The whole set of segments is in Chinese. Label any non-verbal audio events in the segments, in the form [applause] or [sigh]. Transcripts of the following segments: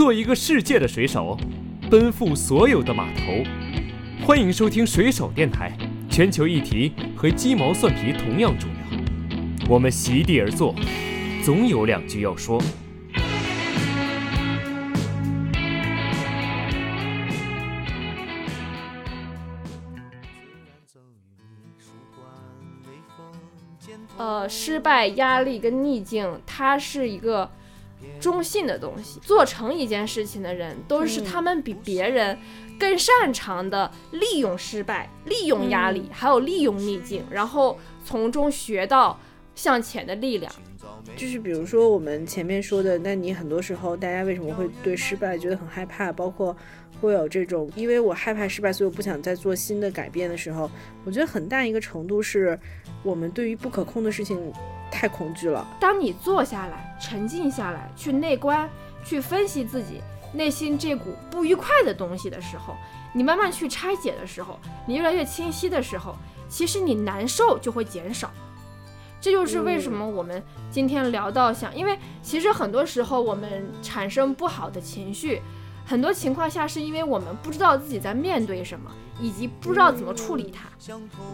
做一个世界的水手，奔赴所有的码头。欢迎收听水手电台，全球议题和鸡毛蒜皮同样重要。我们席地而坐，总有两句要说。呃，失败、压力跟逆境，它是一个中性的东西。做成一件事情的人，都是他们比别人更擅长的利用失败、利用压力，还有利用逆境，然后从中学到向前的力量。就是比如说我们前面说的，那你很多时候大家为什么会对失败觉得很害怕？包括会有这种，因为我害怕失败，所以我不想再做新的改变的时候，我觉得很大一个程度是我们对于不可控的事情太恐惧了。当你坐下来、沉静下来，去内观、去分析自己内心这股不愉快的东西的时候，你慢慢去拆解的时候，你越来越清晰的时候，其实你难受就会减少。这就是为什么我们今天聊到想，因为其实很多时候我们产生不好的情绪，很多情况下是因为我们不知道自己在面对什么，以及不知道怎么处理它。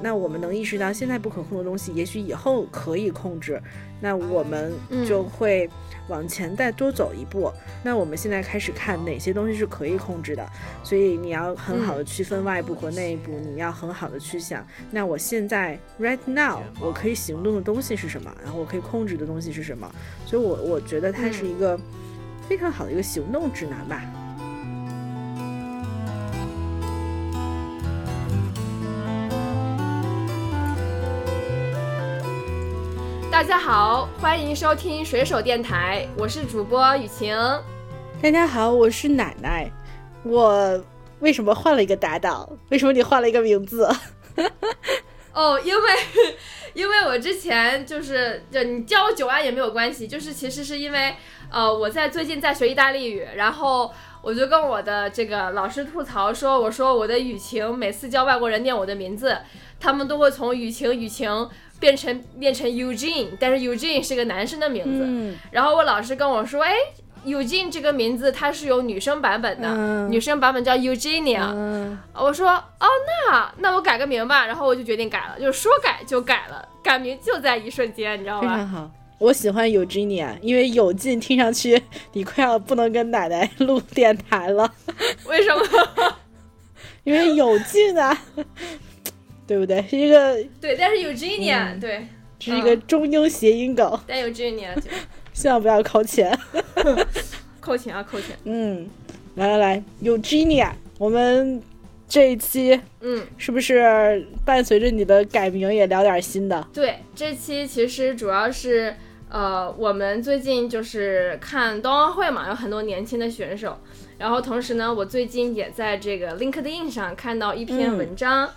那我们能意识到现在不可控的东西，也许以后可以控制，那我们就会往前再多走一步。那我们现在开始看哪些东西是可以控制的，所以你要很好的区分外部和内部，你要很好的去想，那我现在 right now 我可以行动的东西是什么，然后我可以控制的东西是什么。所以，我我觉得它是一个非常好的一个行动指南吧。大家好，欢迎收听水手电台，我是主播雨晴。大家好，我是奶奶。我为什么换了一个搭档？为什么你换了一个名字？[laughs] 哦，因为 [laughs] 因为我之前就是就你叫我九安也没有关系，就是其实是因为呃我在最近在学意大利语，然后我就跟我的这个老师吐槽说，我说我的雨晴每次教外国人念我的名字，他们都会从雨晴雨晴。变成变成 Eugene，但是 Eugene 是个男生的名字。然后我老师跟我说，哎，Eugene 这个名字它是有女生版本的，女生版本叫 Eugenia。我说，哦，那那我改个名吧。然后我就决定改了，就是说改就改了，改名就在一瞬间，你知道吧？非常好，我喜欢 Eugenia，因为有劲听上去你快要不能跟奶奶录电台了。为什么？[laughs] 因为有劲啊。对不对？是一个对，但是 Eugenia 对，是一个中英谐音梗。但 Eugenia 希望不要扣钱，[laughs] 扣钱啊，扣钱。嗯，来来来，Eugenia，我们这一期嗯，是不是伴随着你的改名也聊点新的？对，这期其实主要是呃，我们最近就是看冬奥会嘛，有很多年轻的选手，然后同时呢，我最近也在这个 LinkedIn 上看到一篇文章。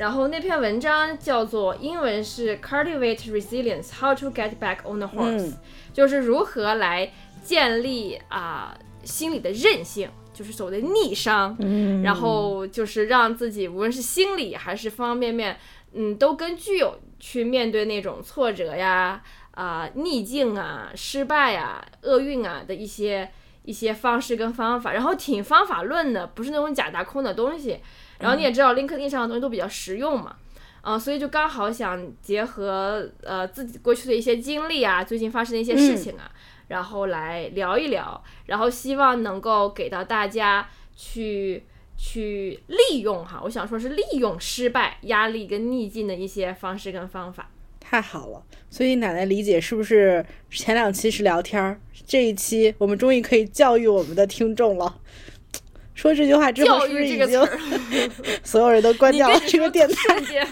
然后那篇文章叫做英文是 Cultivate Resilience: How to Get Back on the Horse，就是如何来建立啊心理的韧性，就是所谓的逆商，然后就是让自己无论是心理还是方方面面，嗯，都更具有去面对那种挫折呀、啊逆境啊、失败啊、厄运啊的一些一些方式跟方法，然后挺方法论的，不是那种假大空的东西。然后你也知道，LinkedIn 上的东西都比较实用嘛，啊，所以就刚好想结合呃自己过去的一些经历啊，最近发生的一些事情啊，然后来聊一聊，然后希望能够给到大家去去利用哈，我想说是利用失败、压力跟逆境的一些方式跟方法。太好了，所以奶奶理解是不是前两期是聊天儿，这一期我们终于可以教育我们的听众了。说这句话之后，是不是已经 [laughs] 所有人都关掉了这个电台？瞬间，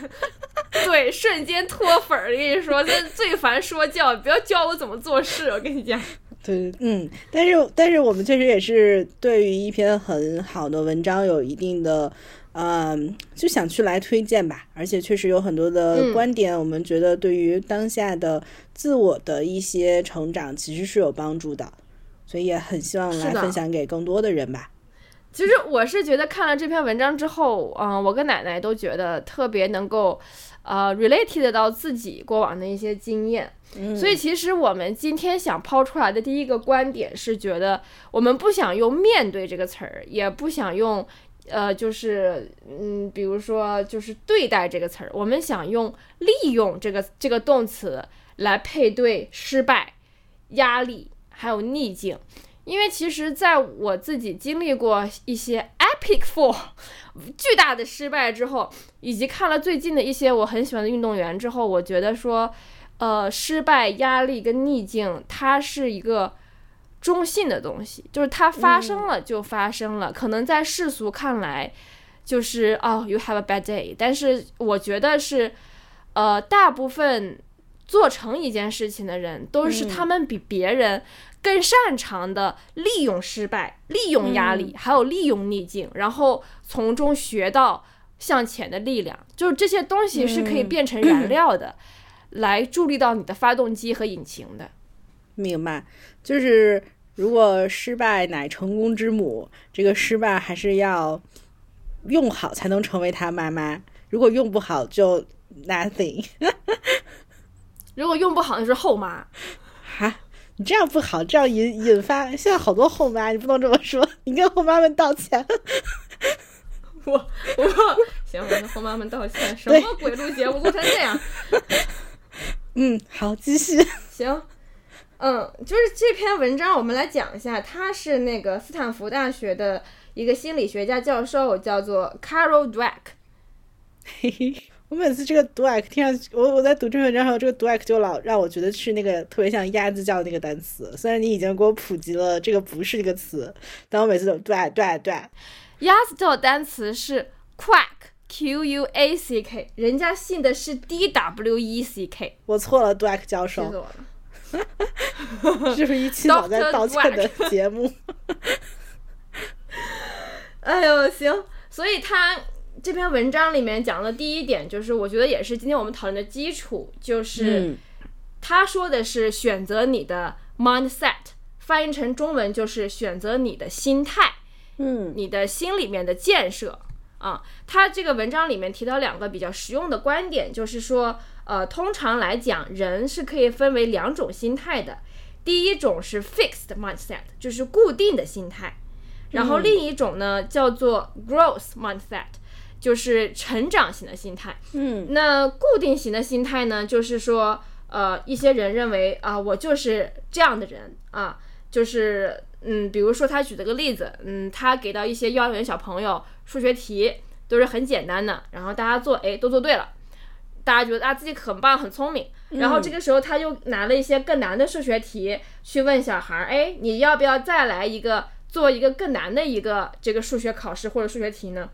对，瞬间脱粉儿。我跟你说，这最烦说教，不要教我怎么做事。我跟你讲，[laughs] 对，嗯，但是但是我们确实也是对于一篇很好的文章有一定的，嗯，就想去来推荐吧。而且确实有很多的观点，我们觉得对于当下的自我的一些成长其实是有帮助的，所以也很希望来分享给更多的人吧。其实我是觉得看了这篇文章之后，嗯，我跟奶奶都觉得特别能够，呃，related 到自己过往的一些经验。所以其实我们今天想抛出来的第一个观点是，觉得我们不想用“面对”这个词儿，也不想用，呃，就是嗯，比如说就是“对待”这个词儿，我们想用“利用”这个这个动词来配对失败、压力还有逆境。因为其实，在我自己经历过一些 epic fall 巨大的失败之后，以及看了最近的一些我很喜欢的运动员之后，我觉得说，呃，失败、压力跟逆境，它是一个中性的东西，就是它发生了就发生了。可能在世俗看来，就是哦，you have a bad day，但是我觉得是，呃，大部分做成一件事情的人，都是他们比别人。更擅长的利用失败、利用压力，还有利用逆境，然后从中学到向前的力量。就是这些东西是可以变成燃料的，来助力到你的发动机和引擎的。明白，就是如果失败乃成功之母，这个失败还是要用好才能成为他妈妈。如果用不好，就 nothing。[laughs] 如果用不好，就是后妈。哈。你这样不好，这样引引发现在好多后妈，你不能这么说，你跟后妈们道歉。[laughs] 我我 [laughs] 行，我跟后妈们道歉。什么鬼录节目录成这样？[laughs] 嗯，好，继续。行，嗯，就是这篇文章，我们来讲一下，他是那个斯坦福大学的一个心理学家教授，叫做 Carol Dweck。嘿嘿。我每次这个 duck 听上去，我我在读这篇文章时候，这个 duck 就老让我觉得是那个特别像鸭子叫的那个单词。虽然你已经给我普及了这个不是这个词，但我每次都 duck duck duck。鸭子叫的单词是 quack q u a c k，人家信的是 d w e c k。我错了，duck 教授。气死我了！这是一期老在道歉的节目。哎呦，行，所以他。这篇文章里面讲的第一点，就是我觉得也是今天我们讨论的基础，就是他说的是选择你的 mindset，翻译成中文就是选择你的心态，嗯，你的心里面的建设啊。他这个文章里面提到两个比较实用的观点，就是说，呃，通常来讲，人是可以分为两种心态的，第一种是 fixed mindset，就是固定的心态，然后另一种呢叫做 growth mindset。就是成长型的心态，嗯，那固定型的心态呢？就是说，呃，一些人认为啊，我就是这样的人啊，就是，嗯，比如说他举了个例子，嗯，他给到一些幼儿园小朋友数学题都是很简单的，然后大家做，哎，都做对了，大家觉得啊自己很棒很聪明，然后这个时候他又拿了一些更难的数学题去问小孩儿，哎，你要不要再来一个做一个更难的一个这个数学考试或者数学题呢？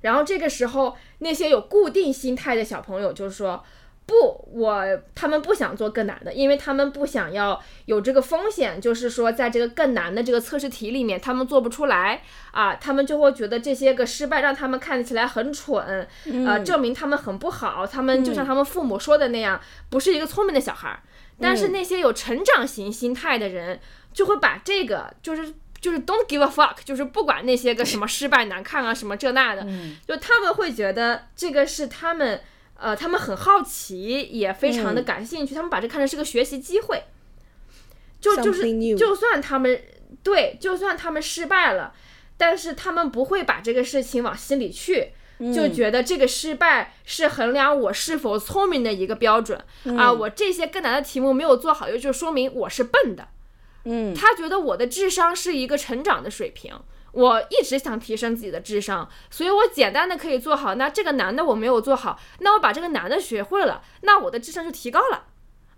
然后这个时候，那些有固定心态的小朋友就说：“不，我他们不想做更难的，因为他们不想要有这个风险，就是说在这个更难的这个测试题里面，他们做不出来啊，他们就会觉得这些个失败让他们看起来很蠢，呃，证明他们很不好，他们就像他们父母说的那样，不是一个聪明的小孩。但是那些有成长型心态的人，就会把这个就是。”就是 don't give a fuck，就是不管那些个什么失败难看啊，什么这那的，就他们会觉得这个是他们，呃，他们很好奇，也非常的感兴趣，他们把这看成是个学习机会。就就是就算他们对，就算他们失败了，但是他们不会把这个事情往心里去，就觉得这个失败是衡量我是否聪明的一个标准啊，我这些更难的题目没有做好，又就说明我是笨的。嗯，他觉得我的智商是一个成长的水平，我一直想提升自己的智商，所以我简单的可以做好，那这个男的我没有做好，那我把这个男的学会了，那我的智商就提高了，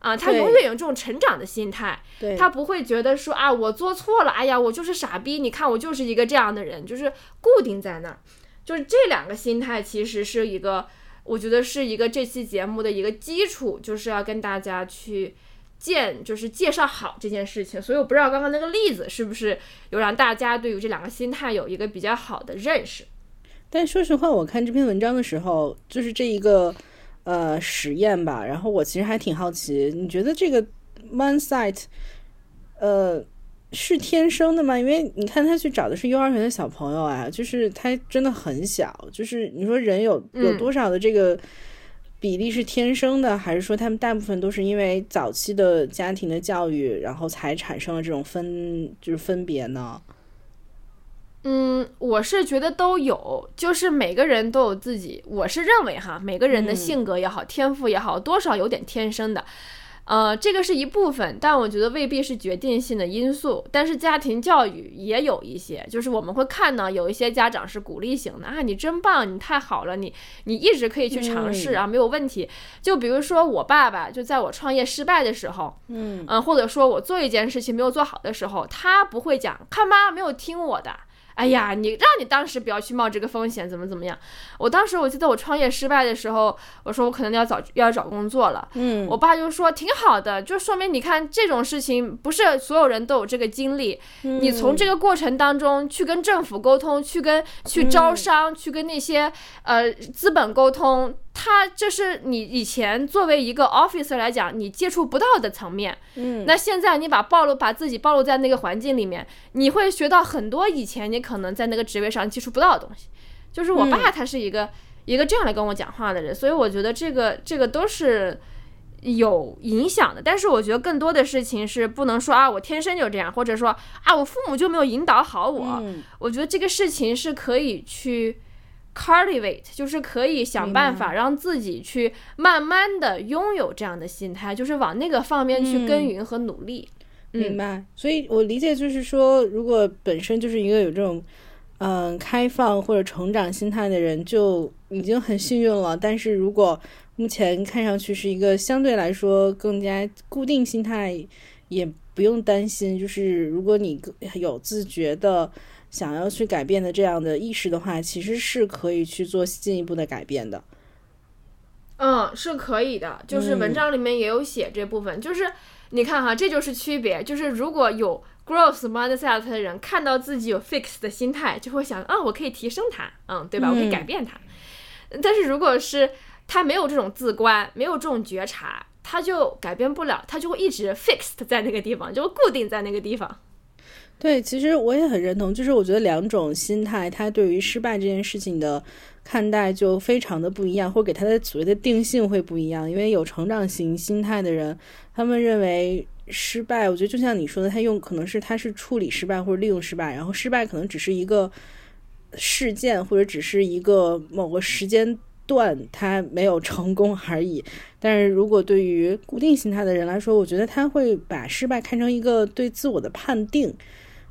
啊，他永远有这种成长的心态，他不会觉得说啊我做错了，哎呀我就是傻逼，你看我就是一个这样的人，就是固定在那儿，就是这两个心态其实是一个，我觉得是一个这期节目的一个基础，就是要跟大家去。介就是介绍好这件事情，所以我不知道刚刚那个例子是不是有让大家对于这两个心态有一个比较好的认识。但说实话，我看这篇文章的时候，就是这一个呃实验吧，然后我其实还挺好奇，你觉得这个 mindset，呃，是天生的吗？因为你看他去找的是幼儿园的小朋友啊，就是他真的很小，就是你说人有有多少的这个比例是天生的，还是说他们大部分都是因为早期的家庭的教育，然后才产生了这种分就是分别呢？嗯，我是觉得都有，就是每个人都有自己，我是认为哈，每个人的性格也好，天赋也好，多少有点天生的。呃，这个是一部分，但我觉得未必是决定性的因素。但是家庭教育也有一些，就是我们会看到有一些家长是鼓励型的啊，你真棒，你太好了，你你一直可以去尝试啊，没有问题。就比如说我爸爸，就在我创业失败的时候，嗯嗯，或者说我做一件事情没有做好的时候，他不会讲，看妈，没有听我的。哎呀，你让你当时不要去冒这个风险，怎么怎么样？我当时我记得我创业失败的时候，我说我可能要找要找工作了。嗯，我爸就说挺好的，就说明你看这种事情不是所有人都有这个经历。你从这个过程当中去跟政府沟通，去跟去招商，去跟那些呃资本沟通。他这是你以前作为一个 officer 来讲，你接触不到的层面。嗯，那现在你把暴露把自己暴露在那个环境里面，你会学到很多以前你可能在那个职位上接触不到的东西。就是我爸他是一个一个这样来跟我讲话的人，所以我觉得这个这个都是有影响的。但是我觉得更多的事情是不能说啊，我天生就这样，或者说啊，我父母就没有引导好我。我觉得这个事情是可以去。Cultivate 就是可以想办法让自己去慢慢的拥有这样的心态，就是往那个方面去耕耘和努力。明白，所以我理解就是说，如果本身就是一个有这种嗯开放或者成长心态的人，就已经很幸运了。但是如果目前看上去是一个相对来说更加固定心态，也不用担心。就是如果你有自觉的。想要去改变的这样的意识的话，其实是可以去做进一步的改变的。嗯，是可以的。就是文章里面也有写这部分，就是你看哈，这就是区别。就是如果有 growth mindset 的人，看到自己有 fix 的心态，就会想啊，我可以提升它，嗯，对吧？我可以改变它。但是如果是他没有这种自观，没有这种觉察，他就改变不了，他就会一直 fixed 在那个地方，就会固定在那个地方。对，其实我也很认同，就是我觉得两种心态，他对于失败这件事情的看待就非常的不一样，或给他的所谓的定性会不一样。因为有成长型心态的人，他们认为失败，我觉得就像你说的，他用可能是他是处理失败或者利用失败，然后失败可能只是一个事件，或者只是一个某个时间段他没有成功而已。但是如果对于固定心态的人来说，我觉得他会把失败看成一个对自我的判定。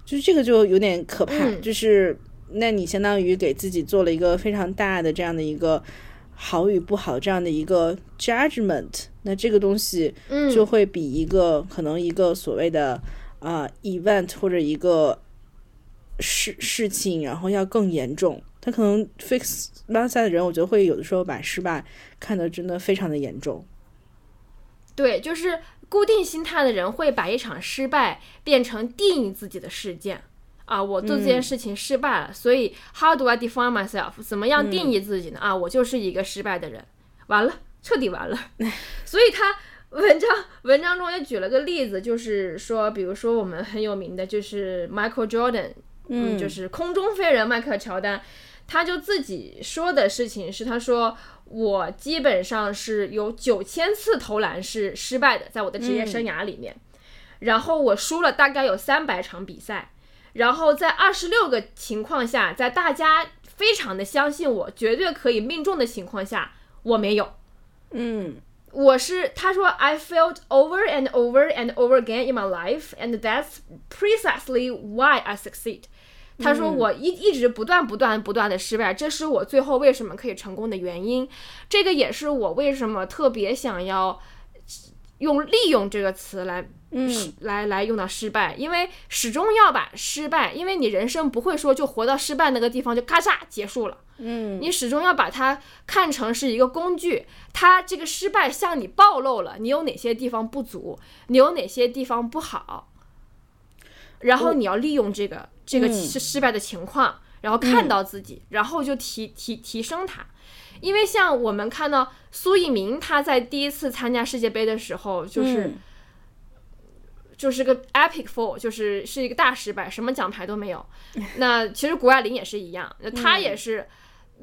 就是这个就有点可怕，就是那你相当于给自己做了一个非常大的这样的一个好与不好这样的一个 judgment，那这个东西就会比一个可能一个所谓的啊 event 或者一个事事情，然后要更严重。他可能 fix mindset 的人，我觉得会有的时候把失败看得真的非常的严重。对，就是。固定心态的人会把一场失败变成定义自己的事件啊！我做这件事情失败了，所以 How do I define myself？怎么样定义自己呢？啊，我就是一个失败的人，完了，彻底完了。[laughs] 所以他文章文章中也举了个例子，就是说，比如说我们很有名的就是 Michael Jordan，嗯，就是空中飞人迈克尔乔丹，他就自己说的事情是，他说。我基本上是有九千次投篮是失败的，在我的职业生涯里面，然后我输了大概有三百场比赛，然后在二十六个情况下，在大家非常的相信我绝对可以命中的情况下，我没有。嗯，我是他说 I failed over and over and over again in my life, and that's precisely why I succeed. 他说：“我一一直不断不断不断的失败，这是我最后为什么可以成功的原因。这个也是我为什么特别想要用‘利用’这个词来，嗯，来来用到失败，因为始终要把失败，因为你人生不会说就活到失败那个地方就咔嚓结束了，嗯，你始终要把它看成是一个工具，它这个失败向你暴露了你有哪些地方不足，你有哪些地方不好，然后你要利用这个。”这个失失败的情况，然后看到自己，然后就提提提升他。因为像我们看到苏翊鸣，他在第一次参加世界杯的时候，就是就是个 epic fall，就是是一个大失败，什么奖牌都没有。[laughs] 那其实谷爱凌也是一样，那她也是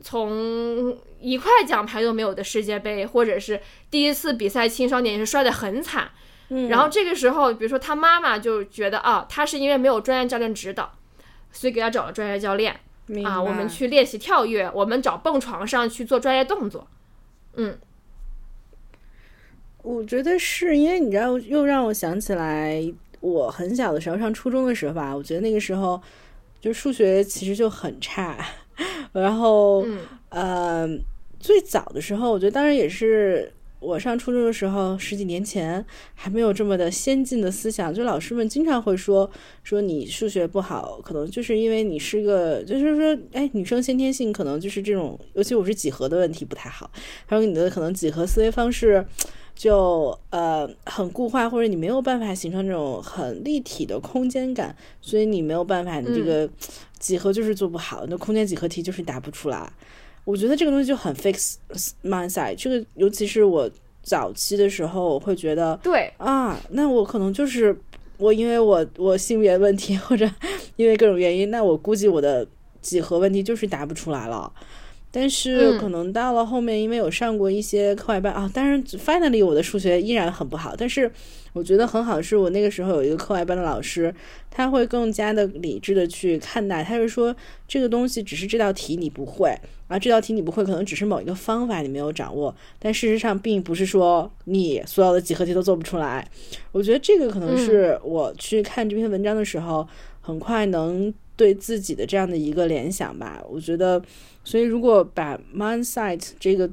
从一块奖牌都没有的世界杯，或者是第一次比赛青少年也是摔得很惨。然后这个时候，比如说他妈妈就觉得啊，他是因为没有专业教练指导，所以给他找了专业教练啊，我们去练习跳跃，我们找蹦床上去做专业动作。嗯，我觉得是因为你知道，又让我想起来我很小的时候上初中的时候吧，我觉得那个时候就数学其实就很差，[laughs] 然后呃，最早的时候，我觉得当然也是。我上初中的时候，十几年前还没有这么的先进的思想，就老师们经常会说说你数学不好，可能就是因为你是个，就是说，哎，女生先天性可能就是这种，尤其我是几何的问题不太好，还有你的可能几何思维方式就呃很固化，或者你没有办法形成这种很立体的空间感，所以你没有办法，你这个几何就是做不好，那空间几何题就是答不出来。我觉得这个东西就很 fix mindset，这个尤其是我早期的时候，我会觉得，对啊，那我可能就是我，因为我我性别问题或者因为各种原因，那我估计我的几何问题就是答不出来了。但是可能到了后面，因为有上过一些课外班啊，当然 finally 我的数学依然很不好，但是我觉得很好，是我那个时候有一个课外班的老师，他会更加的理智的去看待，他是说这个东西只是这道题你不会，啊，这道题你不会，可能只是某一个方法你没有掌握，但事实上并不是说你所有的几何题都做不出来。我觉得这个可能是我去看这篇文章的时候，很快能对自己的这样的一个联想吧。我觉得。所以，如果把 mindset 这个，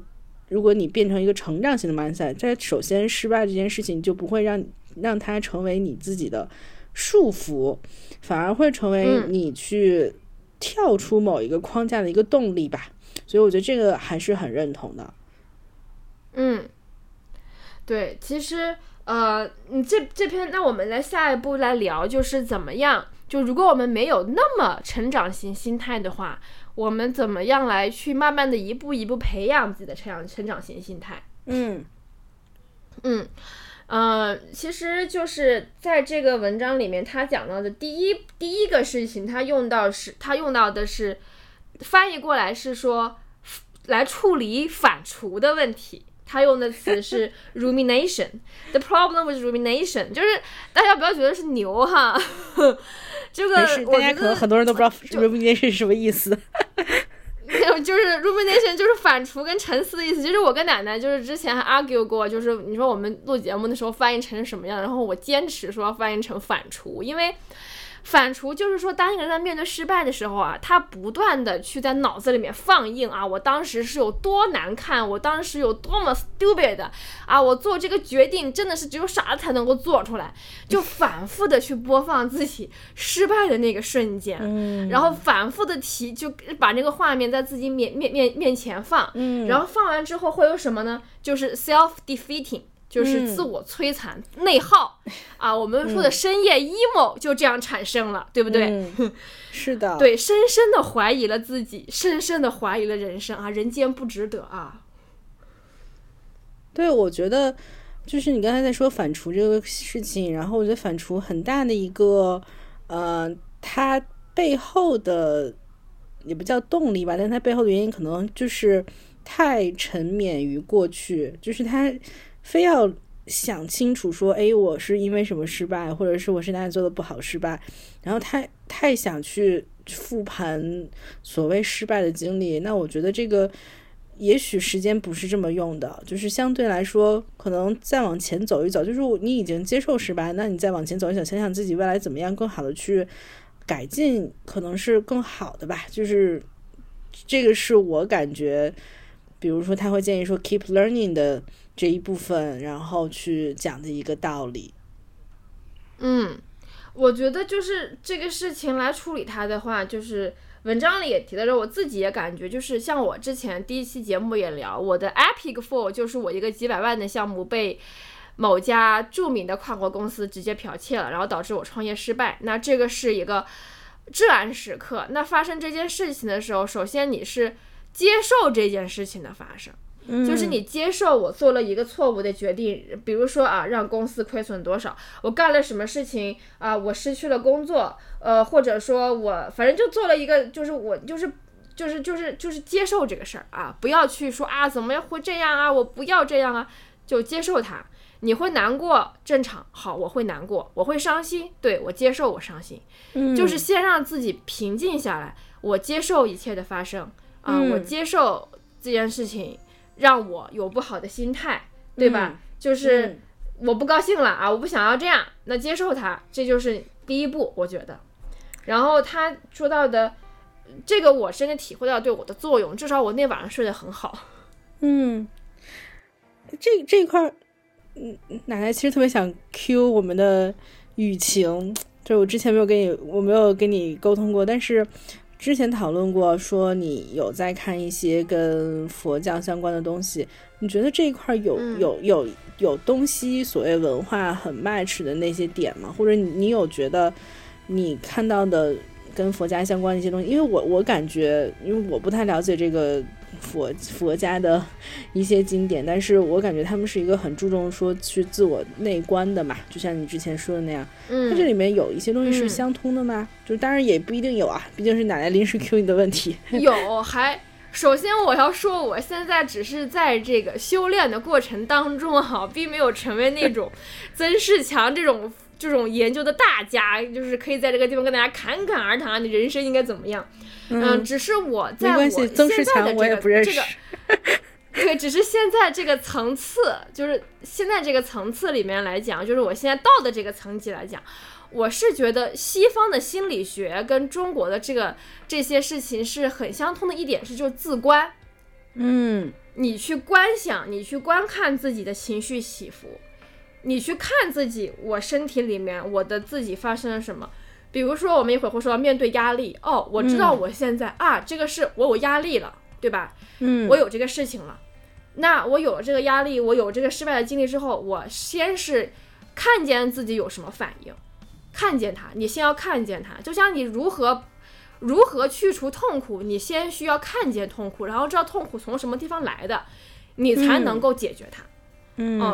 如果你变成一个成长型的 mindset，在首先失败这件事情就不会让让它成为你自己的束缚，反而会成为你去跳出某一个框架的一个动力吧。所以，我觉得这个还是很认同的。嗯，对，其实呃，你这这篇，那我们来下一步来聊，就是怎么样？就如果我们没有那么成长型心态的话。我们怎么样来去慢慢的一步一步培养自己的成长成长型心态？嗯嗯呃，其实就是在这个文章里面，他讲到的第一第一个事情，他用到是，他用到的是翻译过来是说来处理反刍的问题，他用的词是 [laughs] rumination。The problem with rumination 就是大家不要觉得是牛哈。这个大家可能很多人都不知道 rumination 是什么意思。没有，就是 rumination 就是反刍跟沉思的意思。其实我跟奶奶就是之前还 argue 过，就是你说我们录节目的时候翻译成什么样，然后我坚持说要翻译成反刍，因为。反刍就是说，当一个人在面对失败的时候啊，他不断的去在脑子里面放映啊，我当时是有多难看，我当时有多么 stupid 啊，我做这个决定真的是只有傻子才能够做出来，就反复的去播放自己失败的那个瞬间，然后反复的提，就把那个画面在自己面面面面前放，然后放完之后会有什么呢？就是 self defeating。就是自我摧残、内耗啊！我们说的深夜 emo 就这样产生了，对不对？[laughs] 是的，对，深深的怀疑了自己，深深的怀疑了人生啊！人间不值得啊！对，我觉得就是你刚才在说反刍这个事情，然后我觉得反刍很大的一个，呃，它背后的也不叫动力吧，但它背后的原因可能就是太沉湎于过去，就是它。非要想清楚说，哎，我是因为什么失败，或者是我是哪里做的不好失败，然后太太想去复盘所谓失败的经历，那我觉得这个也许时间不是这么用的，就是相对来说，可能再往前走一走，就是你已经接受失败，那你再往前走一走，想想自己未来怎么样更好的去改进，可能是更好的吧。就是这个是我感觉，比如说他会建议说，keep learning 的。这一部分，然后去讲的一个道理。嗯，我觉得就是这个事情来处理它的话，就是文章里也提到了，我自己也感觉就是像我之前第一期节目也聊，我的 epic fall 就是我一个几百万的项目被某家著名的跨国公司直接剽窃了，然后导致我创业失败。那这个是一个至暗时刻。那发生这件事情的时候，首先你是接受这件事情的发生。就是你接受我做了一个错误的决定，比如说啊，让公司亏损多少，我干了什么事情啊，我失去了工作，呃，或者说我反正就做了一个，就是我就是就是就是就是接受这个事儿啊，不要去说啊怎么样会这样啊，我不要这样啊，就接受它。你会难过，正常，好，我会难过，我会伤心，对我接受我伤心，就是先让自己平静下来，我接受一切的发生啊，我接受这件事情。让我有不好的心态，对吧？就是我不高兴了啊，我不想要这样，那接受它，这就是第一步，我觉得。然后他说到的这个，我真的体会到对我的作用，至少我那晚上睡得很好。嗯，这这一块儿，嗯，奶奶其实特别想 Q 我们的雨晴，就是我之前没有跟你，我没有跟你沟通过，但是。之前讨论过，说你有在看一些跟佛教相关的东西，你觉得这一块有有有有东西所谓文化很 match 的那些点吗？或者你你有觉得你看到的跟佛家相关的一些东西？因为我我感觉，因为我不太了解这个。佛佛家的一些经典，但是我感觉他们是一个很注重说去自我内观的嘛，就像你之前说的那样。嗯，它这里面有一些东西是相通的吗？就当然也不一定有啊，毕竟是奶奶临时 [laughs] Q 你的问题。有，还首先我要说，我现在只是在这个修炼的过程当中哈，并没有成为那种 [laughs] 曾仕强这种。这种研究的大家，就是可以在这个地方跟大家侃侃而谈，你人生应该怎么样？嗯，只是我在我现在的这个这个，[laughs] 对，只是现在这个层次，就是现在这个层次里面来讲，就是我现在到的这个层级来讲，我是觉得西方的心理学跟中国的这个这些事情是很相通的一点是，就是自观。嗯，你去观想，你去观看自己的情绪起伏。你去看自己，我身体里面我的自己发生了什么？比如说，我们一会儿会说到面对压力，哦，我知道我现在啊，这个是我有压力了，对吧？嗯，我有这个事情了。那我有了这个压力，我有这个失败的经历之后，我先是看见自己有什么反应，看见它，你先要看见它。就像你如何如何去除痛苦，你先需要看见痛苦，然后知道痛苦从什么地方来的，你才能够解决它。嗯，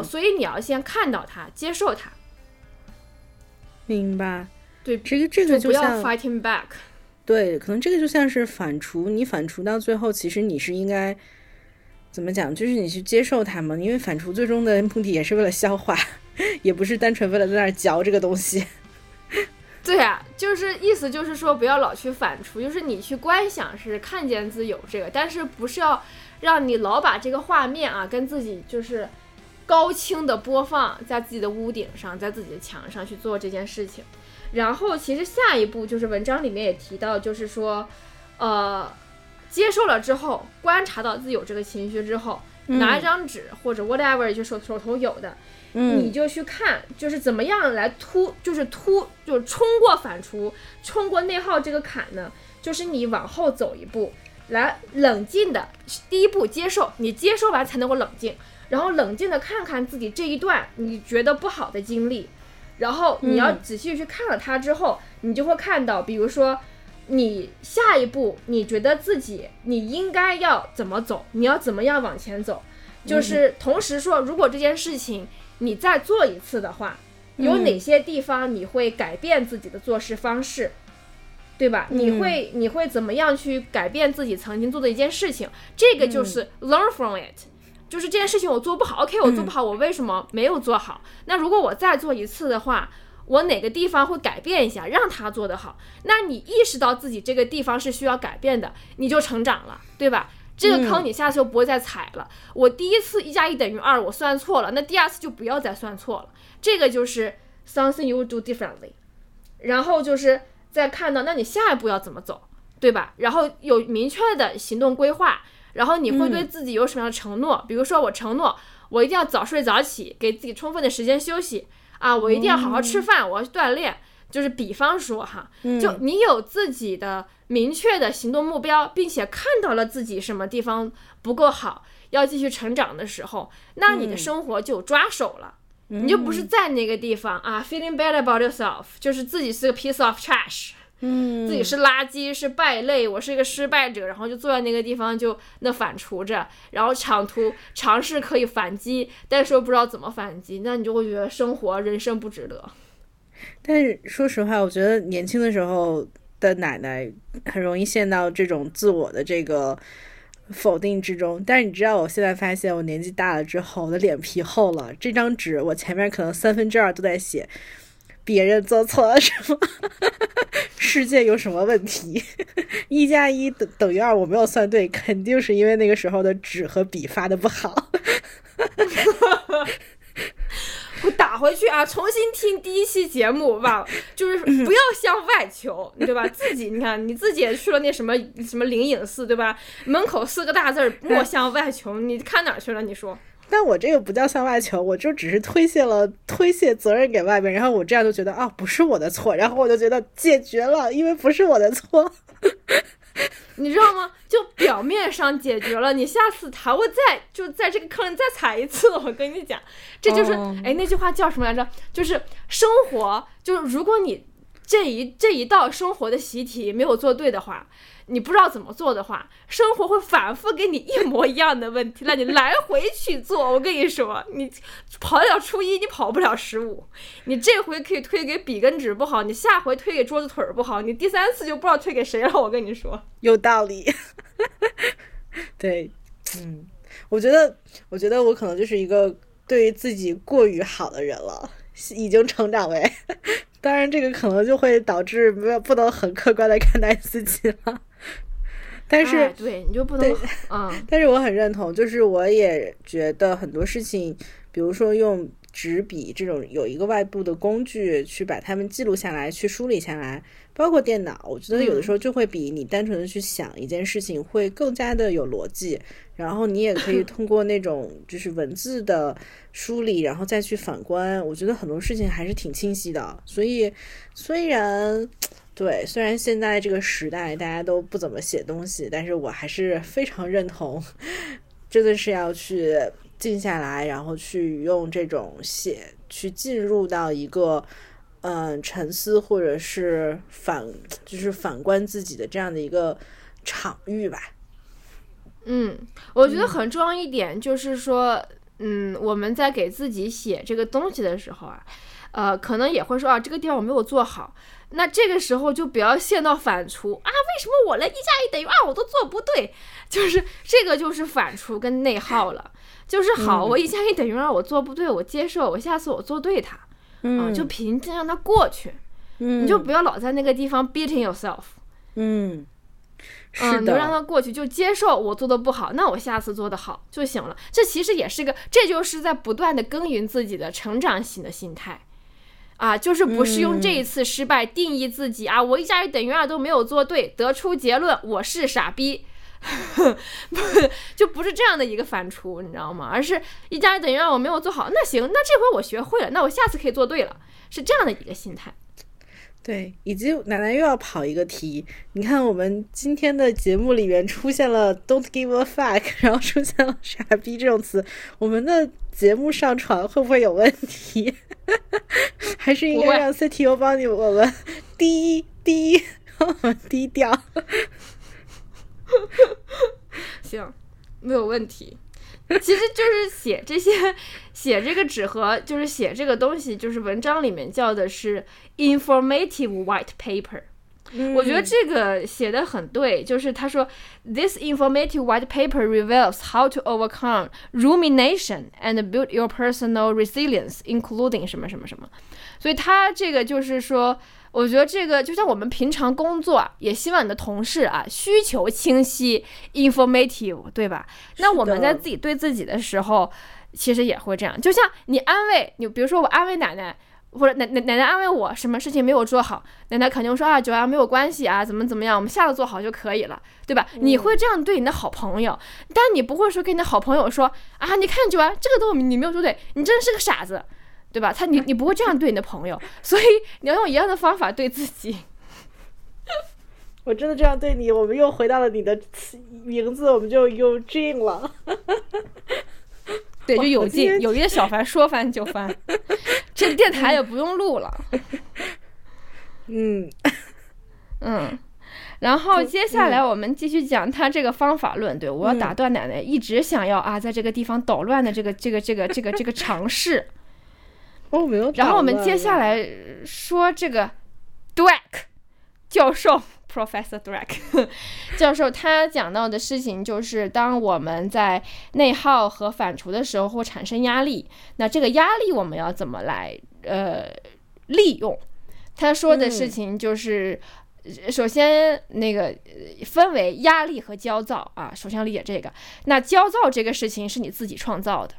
所以你要先看到它，接受它，明白？对，这个这个就像 fighting back，对，可能这个就像是反刍，你反刍到最后，其实你是应该怎么讲？就是你去接受它嘛，因为反刍最终的目的也是为了消化，[laughs] 也不是单纯为了在那儿嚼这个东西。[laughs] 对啊，就是意思就是说，不要老去反刍，就是你去观想是看见自有这个，但是不是要让你老把这个画面啊跟自己就是。高清的播放在自己的屋顶上，在自己的墙上去做这件事情，然后其实下一步就是文章里面也提到，就是说，呃，接受了之后，观察到自己有这个情绪之后，拿一张纸或者 whatever 就手手头有的，你就去看，就是怎么样来突，就是突，就是冲过反刍，冲过内耗这个坎呢？就是你往后走一步，来冷静的，第一步接受，你接受完才能够冷静。然后冷静的看看自己这一段你觉得不好的经历，然后你要仔细去看了它之后，你就会看到，比如说你下一步你觉得自己你应该要怎么走，你要怎么样往前走，就是同时说，如果这件事情你再做一次的话，有哪些地方你会改变自己的做事方式，对吧？你会你会怎么样去改变自己曾经做的一件事情？这个就是 learn from it。就是这件事情我做不好，OK，我做不好，我为什么没有做好？那如果我再做一次的话，我哪个地方会改变一下，让他做得好？那你意识到自己这个地方是需要改变的，你就成长了，对吧？这个坑你下次就不会再踩了。我第一次一加一等于二，我算错了，那第二次就不要再算错了。这个就是 something you do differently。然后就是再看到，那你下一步要怎么走，对吧？然后有明确的行动规划。然后你会对自己有什么样的承诺？比如说，我承诺我一定要早睡早起，给自己充分的时间休息啊！我一定要好好吃饭，我要去锻炼。就是比方说哈，就你有自己的明确的行动目标，并且看到了自己什么地方不够好，要继续成长的时候，那你的生活就抓手了。你就不是在那个地方啊，feeling bad about yourself，就是自己是个 piece of trash，嗯，自己是垃圾，是败类，我是一个失败者，然后就坐在那个地方就那反刍着，然后尝图尝试可以反击，但是又不知道怎么反击，那你就会觉得生活人生不值得。但是说实话，我觉得年轻的时候的奶奶很容易陷到这种自我的这个否定之中。但是你知道，我现在发现我年纪大了之后，我的脸皮厚了。这张纸我前面可能三分之二都在写别人做错了什么，[laughs] 世界有什么问题，一加一等等于二，我没有算对，肯定是因为那个时候的纸和笔发的不好。[laughs] 我打回去啊，重新听第一期节目吧，就是不要向外求，对吧？自己你看，你自己也去了那什么什么灵隐寺，对吧？门口四个大字儿“莫向外求”，你看哪去了？你说？但我这个不叫向外求，我就只是推卸了推卸责任给外边，然后我这样就觉得啊，不是我的错，然后我就觉得解决了，因为不是我的错。[laughs] 你知道吗？就表面上解决了，你下次还会再就在这个坑里再踩一次。我跟你讲，这就是哎，那句话叫什么来着？就是生活，就是如果你这一这一道生活的习题没有做对的话。你不知道怎么做的话，生活会反复给你一模一样的问题，让你来回去做。我跟你说，[laughs] 你跑得了初一，你跑不了十五。你这回可以推给笔跟纸不好，你下回推给桌子腿儿不好，你第三次就不知道推给谁了。我跟你说，有道理。[laughs] 对，嗯，我觉得，我觉得我可能就是一个对于自己过于好的人了，已经成长为。[laughs] 当然，这个可能就会导致没有不能很客观的看待自己了。但是，对你就不能，嗯。[laughs] 但是我很认同，就是我也觉得很多事情，比如说用纸笔这种有一个外部的工具去把它们记录下来、去梳理下来，包括电脑，我觉得有的时候就会比你单纯的去想一件事情会更加的有逻辑。然后你也可以 [laughs] 通过那种就是文字的梳理，然后再去反观，我觉得很多事情还是挺清晰的。所以虽然。对，虽然现在这个时代大家都不怎么写东西，但是我还是非常认同，真的是要去静下来，然后去用这种写去进入到一个嗯沉思或者是反就是反观自己的这样的一个场域吧。嗯，我觉得很重要一点就是说，嗯，我们在给自己写这个东西的时候啊，呃，可能也会说啊，这个地方我没有做好。那这个时候就不要陷到反刍啊！为什么我连一加一等于二我都做不对？就是这个就是反刍跟内耗了。就是好，我一加一等于二我做不对，我接受，我下次我做对它，嗯，就平静让它过去。嗯，你就不要老在那个地方 beating yourself。嗯，是的，你就让它过去，就接受我做的不好，那我下次做的好就行了。这其实也是个，这就是在不断的耕耘自己的成长型的心态。啊，就是不是用这一次失败定义自己啊？我一加一等于二都没有做对，得出结论我是傻逼，[laughs] 不就不是这样的一个反刍，你知道吗？而是一加一等于二我没有做好，那行，那这回我学会了，那我下次可以做对了，是这样的一个心态。对，以及奶奶又要跑一个题。你看，我们今天的节目里面出现了 “don't give a fuck”，[laughs] 然后出现了“傻逼”这种词，我们的节目上传会不会有问题？[laughs] 还是应该让 CTO 帮你我们低低，我们低调。[laughs] 行，没有问题。其实就是写这些，写这个纸盒，就是写这个东西，就是文章里面叫的是 informative white paper。我觉得这个写的很对，就是他说，this informative white paper reveals how to overcome rumination and build your personal resilience，including 什么什么什么。所以他这个就是说。我觉得这个就像我们平常工作，也希望你的同事啊需求清晰，informative，对吧？那我们在自己对自己的时候，其实也会这样。就像你安慰你，比如说我安慰奶奶，或者奶奶奶奶安慰我，什么事情没有做好，奶奶肯定说啊，九阳没有关系啊，怎么怎么样，我们下次做好就可以了，对吧？你会这样对你的好朋友，但你不会说跟你的好朋友说啊，你看九阳这个都你没有做对，你真是个傻子。对吧？他你你不会这样对你的朋友，[laughs] 所以你要用一样的方法对自己。我真的这样对你，我们又回到了你的名字，我们就有劲了。[laughs] 对，就有劲，友谊的小凡说翻就翻，[laughs] 这电台也不用录了。[laughs] 嗯，嗯。然后接下来我们继续讲他这个方法论。对我要打断奶奶一直想要啊，在这个地方捣乱的这个这个这个这个这个尝试。哦，没有。然后我们接下来说这个 Dweck 教授，Professor Dweck 教授，他讲到的事情就是，当我们在内耗和反刍的时候会产生压力，那这个压力我们要怎么来呃利用？他说的事情就是。首先，那个分为压力和焦躁啊。首先要理解这个。那焦躁这个事情是你自己创造的，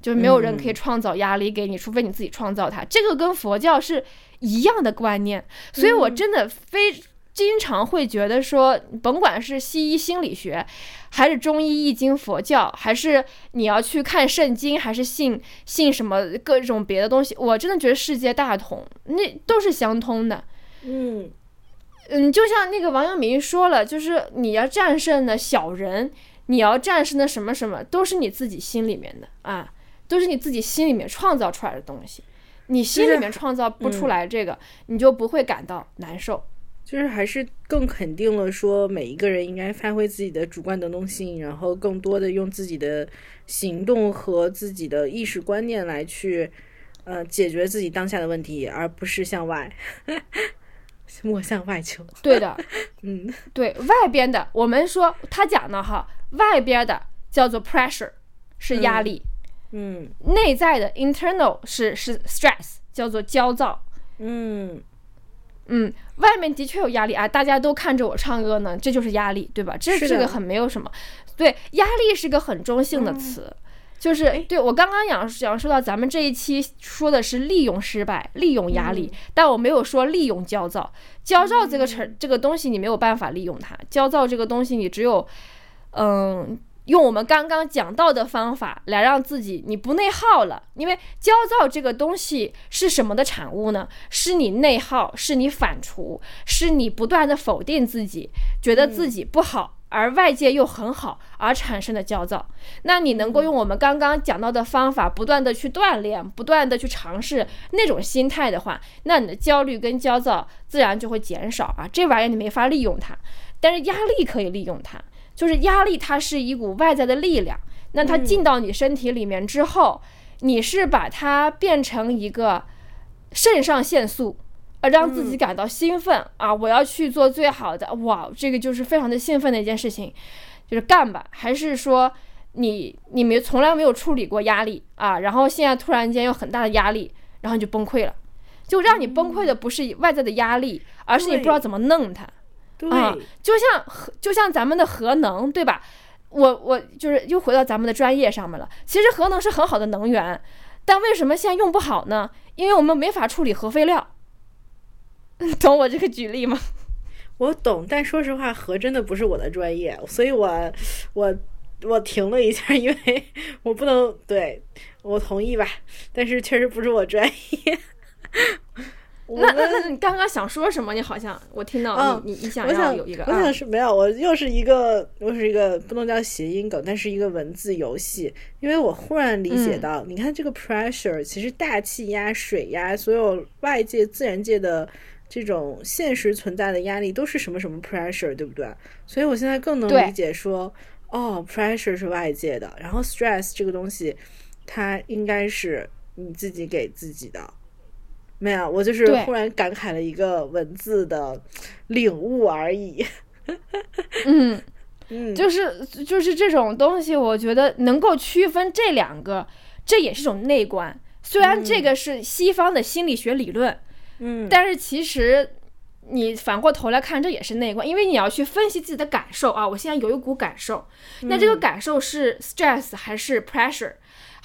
就是没有人可以创造压力给你，除非你自己创造它。这个跟佛教是一样的观念。所以我真的非经常会觉得说，甭管是西医心理学，还是中医易经佛教，还是你要去看圣经，还是信信什么各种别的东西，我真的觉得世界大同，那都是相通的。嗯。嗯，就像那个王阳明说了，就是你要战胜的小人，你要战胜的什么什么，都是你自己心里面的啊，都是你自己心里面创造出来的东西。你心里面创造不出来这个，你就不会感到难受。就是还是更肯定了说，每一个人应该发挥自己的主观能动性，然后更多的用自己的行动和自己的意识观念来去，呃，解决自己当下的问题，而不是向外。[laughs] 莫向外求。对的，嗯，对外边的，我们说他讲的哈，外边的叫做 pressure，是压力，嗯，内在的 internal 是是 stress，叫做焦躁，嗯嗯，外面的确有压力啊，大家都看着我唱歌呢，这就是压力，对吧？这这个很没有什么，对，压力是个很中性的词。就是对我刚刚想想说到咱们这一期说的是利用失败、利用压力，但我没有说利用焦躁。焦躁这个词这个东西你没有办法利用它。焦躁这个东西你只有，嗯，用我们刚刚讲到的方法来让自己你不内耗了。因为焦躁这个东西是什么的产物呢？是你内耗，是你反刍，是你不断的否定自己，觉得自己不好。而外界又很好而产生的焦躁，那你能够用我们刚刚讲到的方法，不断的去锻炼，不断的去尝试那种心态的话，那你的焦虑跟焦躁自然就会减少啊。这玩意儿你没法利用它，但是压力可以利用它。就是压力它是一股外在的力量，那它进到你身体里面之后，你是把它变成一个肾上腺素。呃让自己感到兴奋啊！我要去做最好的哇！这个就是非常的兴奋的一件事情，就是干吧。还是说你你没从来没有处理过压力啊？然后现在突然间有很大的压力，然后你就崩溃了。就让你崩溃的不是外在的压力，而是你不知道怎么弄它。啊，就像核，就像咱们的核能，对吧？我我就是又回到咱们的专业上面了。其实核能是很好的能源，但为什么现在用不好呢？因为我们没法处理核废料。[laughs] 懂我这个举例吗？[laughs] 我懂，但说实话，核真的不是我的专业，所以我我我停了一下，[laughs] 因为我不能对我同意吧，但是确实不是我专业。那那那你刚刚想说什么？你好像我听到你你你想要有一个，我想是没有，我又是一个又是一个不能叫谐音梗，但是一个文字游戏，因为我忽然理解到，你看这个 pressure，其实大气压、水压，所有外界自然界的。这种现实存在的压力都是什么什么 pressure，对不对？所以我现在更能理解说，哦，pressure 是外界的，然后 stress 这个东西，它应该是你自己给自己的。没有，我就是忽然感慨了一个文字的领悟而已。嗯 [laughs] 嗯，就是就是这种东西，我觉得能够区分这两个，这也是种内观。虽然这个是西方的心理学理论。嗯，但是其实你反过头来看，这也是内观，因为你要去分析自己的感受啊。我现在有一股感受，那这个感受是 stress 还是 pressure？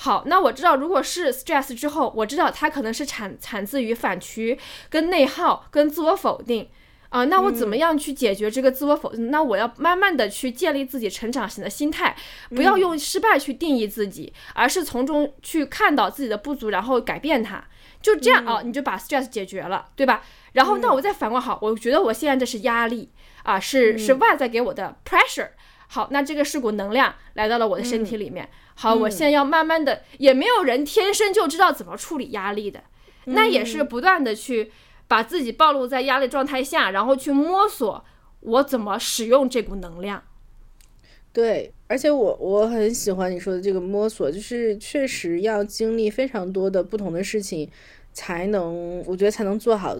好，那我知道，如果是 stress 之后，我知道它可能是产产自于反刍、跟内耗、跟自我否定啊。那我怎么样去解决这个自我否定？那我要慢慢的去建立自己成长型的心态，不要用失败去定义自己，而是从中去看到自己的不足，然后改变它。就这样啊，你就把 stress 解决了，对吧？然后那我再反过好，我觉得我现在这是压力啊，是是外在给我的 pressure。好，那这个是股能量来到了我的身体里面。好，我现在要慢慢的，也没有人天生就知道怎么处理压力的，那也是不断的去把自己暴露在压力状态下，然后去摸索我怎么使用这股能量。对，而且我我很喜欢你说的这个摸索，就是确实要经历非常多的不同的事情，才能我觉得才能做好。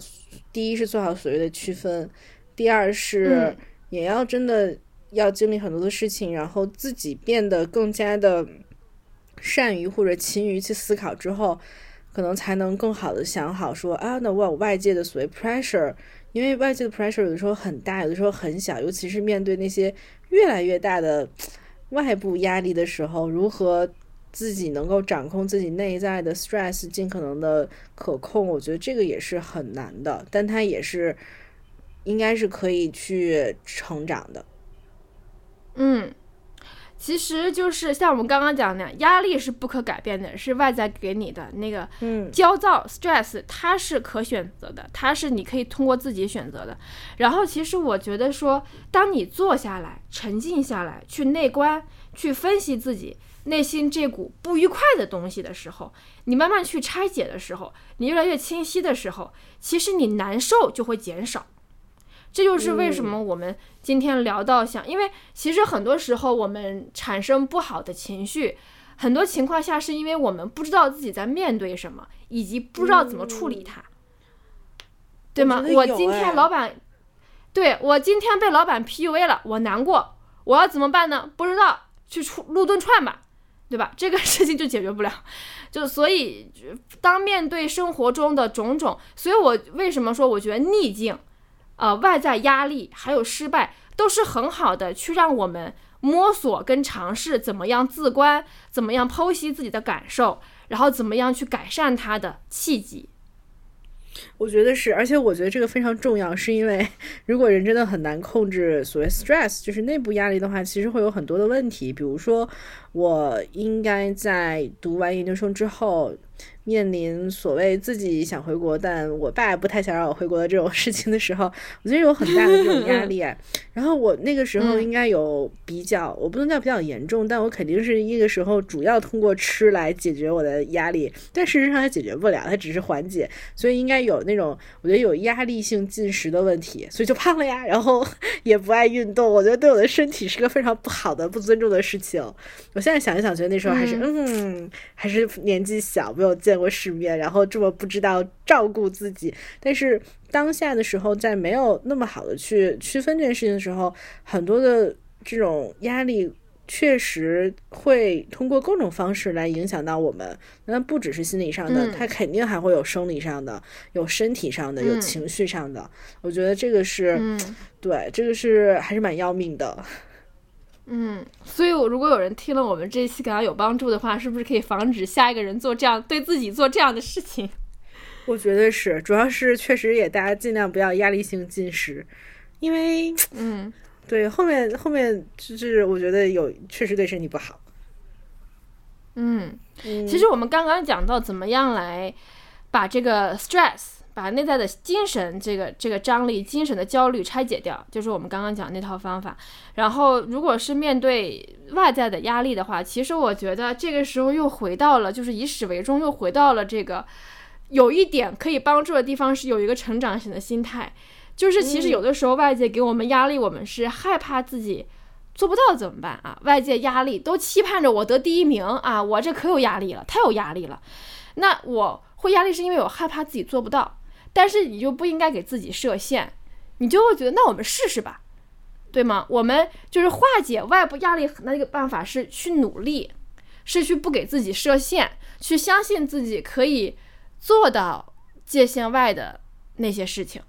第一是做好所谓的区分，第二是也要真的要经历很多的事情，然后自己变得更加的善于或者勤于去思考之后，可能才能更好的想好说啊，那我外界的所谓 pressure，因为外界的 pressure 有的时候很大，有的时候很小，尤其是面对那些。越来越大的外部压力的时候，如何自己能够掌控自己内在的 stress，尽可能的可控，我觉得这个也是很难的，但它也是应该是可以去成长的。嗯。其实就是像我们刚刚讲的，压力是不可改变的，是外在给你的那个焦躁 stress，它是可选择的，它是你可以通过自己选择的。然后其实我觉得说，当你坐下来，沉静下来，去内观，去分析自己内心这股不愉快的东西的时候，你慢慢去拆解的时候，你越来越清晰的时候，其实你难受就会减少。这就是为什么我们今天聊到想，因为其实很多时候我们产生不好的情绪，很多情况下是因为我们不知道自己在面对什么，以及不知道怎么处理它，对吗？我今天老板，对我今天被老板 PUA 了，我难过，我要怎么办呢？不知道，去出路顿串吧，对吧？这个事情就解决不了，[laughs] 就所以当面对生活中的种种，所以我为什么说我觉得逆境。呃，外在压力还有失败，都是很好的去让我们摸索跟尝试怎么样自观，怎么样剖析自己的感受，然后怎么样去改善它的契机。我觉得是，而且我觉得这个非常重要，是因为 [laughs] 如果人真的很难控制所谓 stress，就是内部压力的话，其实会有很多的问题。比如说，我应该在读完研究生之后。面临所谓自己想回国，但我爸不太想让我回国的这种事情的时候，我觉得有很大的这种压力。[laughs] 然后我那个时候应该有比较，我不能叫比较严重，但我肯定是那个时候主要通过吃来解决我的压力，但事实上它解决不了，它只是缓解。所以应该有那种我觉得有压力性进食的问题，所以就胖了呀。然后 [laughs] 也不爱运动，我觉得对我的身体是个非常不好的、不尊重的事情。我现在想一想，觉得那时候还是嗯，还是年纪小，没有见。过世面，然后这么不知道照顾自己，但是当下的时候，在没有那么好的去区分这件事情的时候，很多的这种压力确实会通过各种方式来影响到我们。那不只是心理上的，它肯定还会有生理上的、有身体上的、有情绪上的。我觉得这个是，对，这个是还是蛮要命的。嗯，所以，我如果有人听了我们这一期感到有帮助的话，是不是可以防止下一个人做这样对自己做这样的事情？[laughs] 我觉得是，主要是确实也大家尽量不要压力性进食，因为，嗯，[tsk] 对，后面后面就是我觉得有确实对身体不好。嗯，其实我们刚刚讲到怎么样来把这个 stress。把内在的精神这个这个张力、精神的焦虑拆解掉，就是我们刚刚讲那套方法。然后，如果是面对外在的压力的话，其实我觉得这个时候又回到了，就是以始为终，又回到了这个有一点可以帮助的地方，是有一个成长型的心态。就是其实有的时候外界给我们压力，我们是害怕自己做不到怎么办啊？外界压力都期盼着我得第一名啊，我这可有压力了，太有压力了。那我会压力是因为我害怕自己做不到。但是你就不应该给自己设限，你就会觉得那我们试试吧，对吗？我们就是化解外部压力的那个办法是去努力，是去不给自己设限，去相信自己可以做到界限外的那些事情。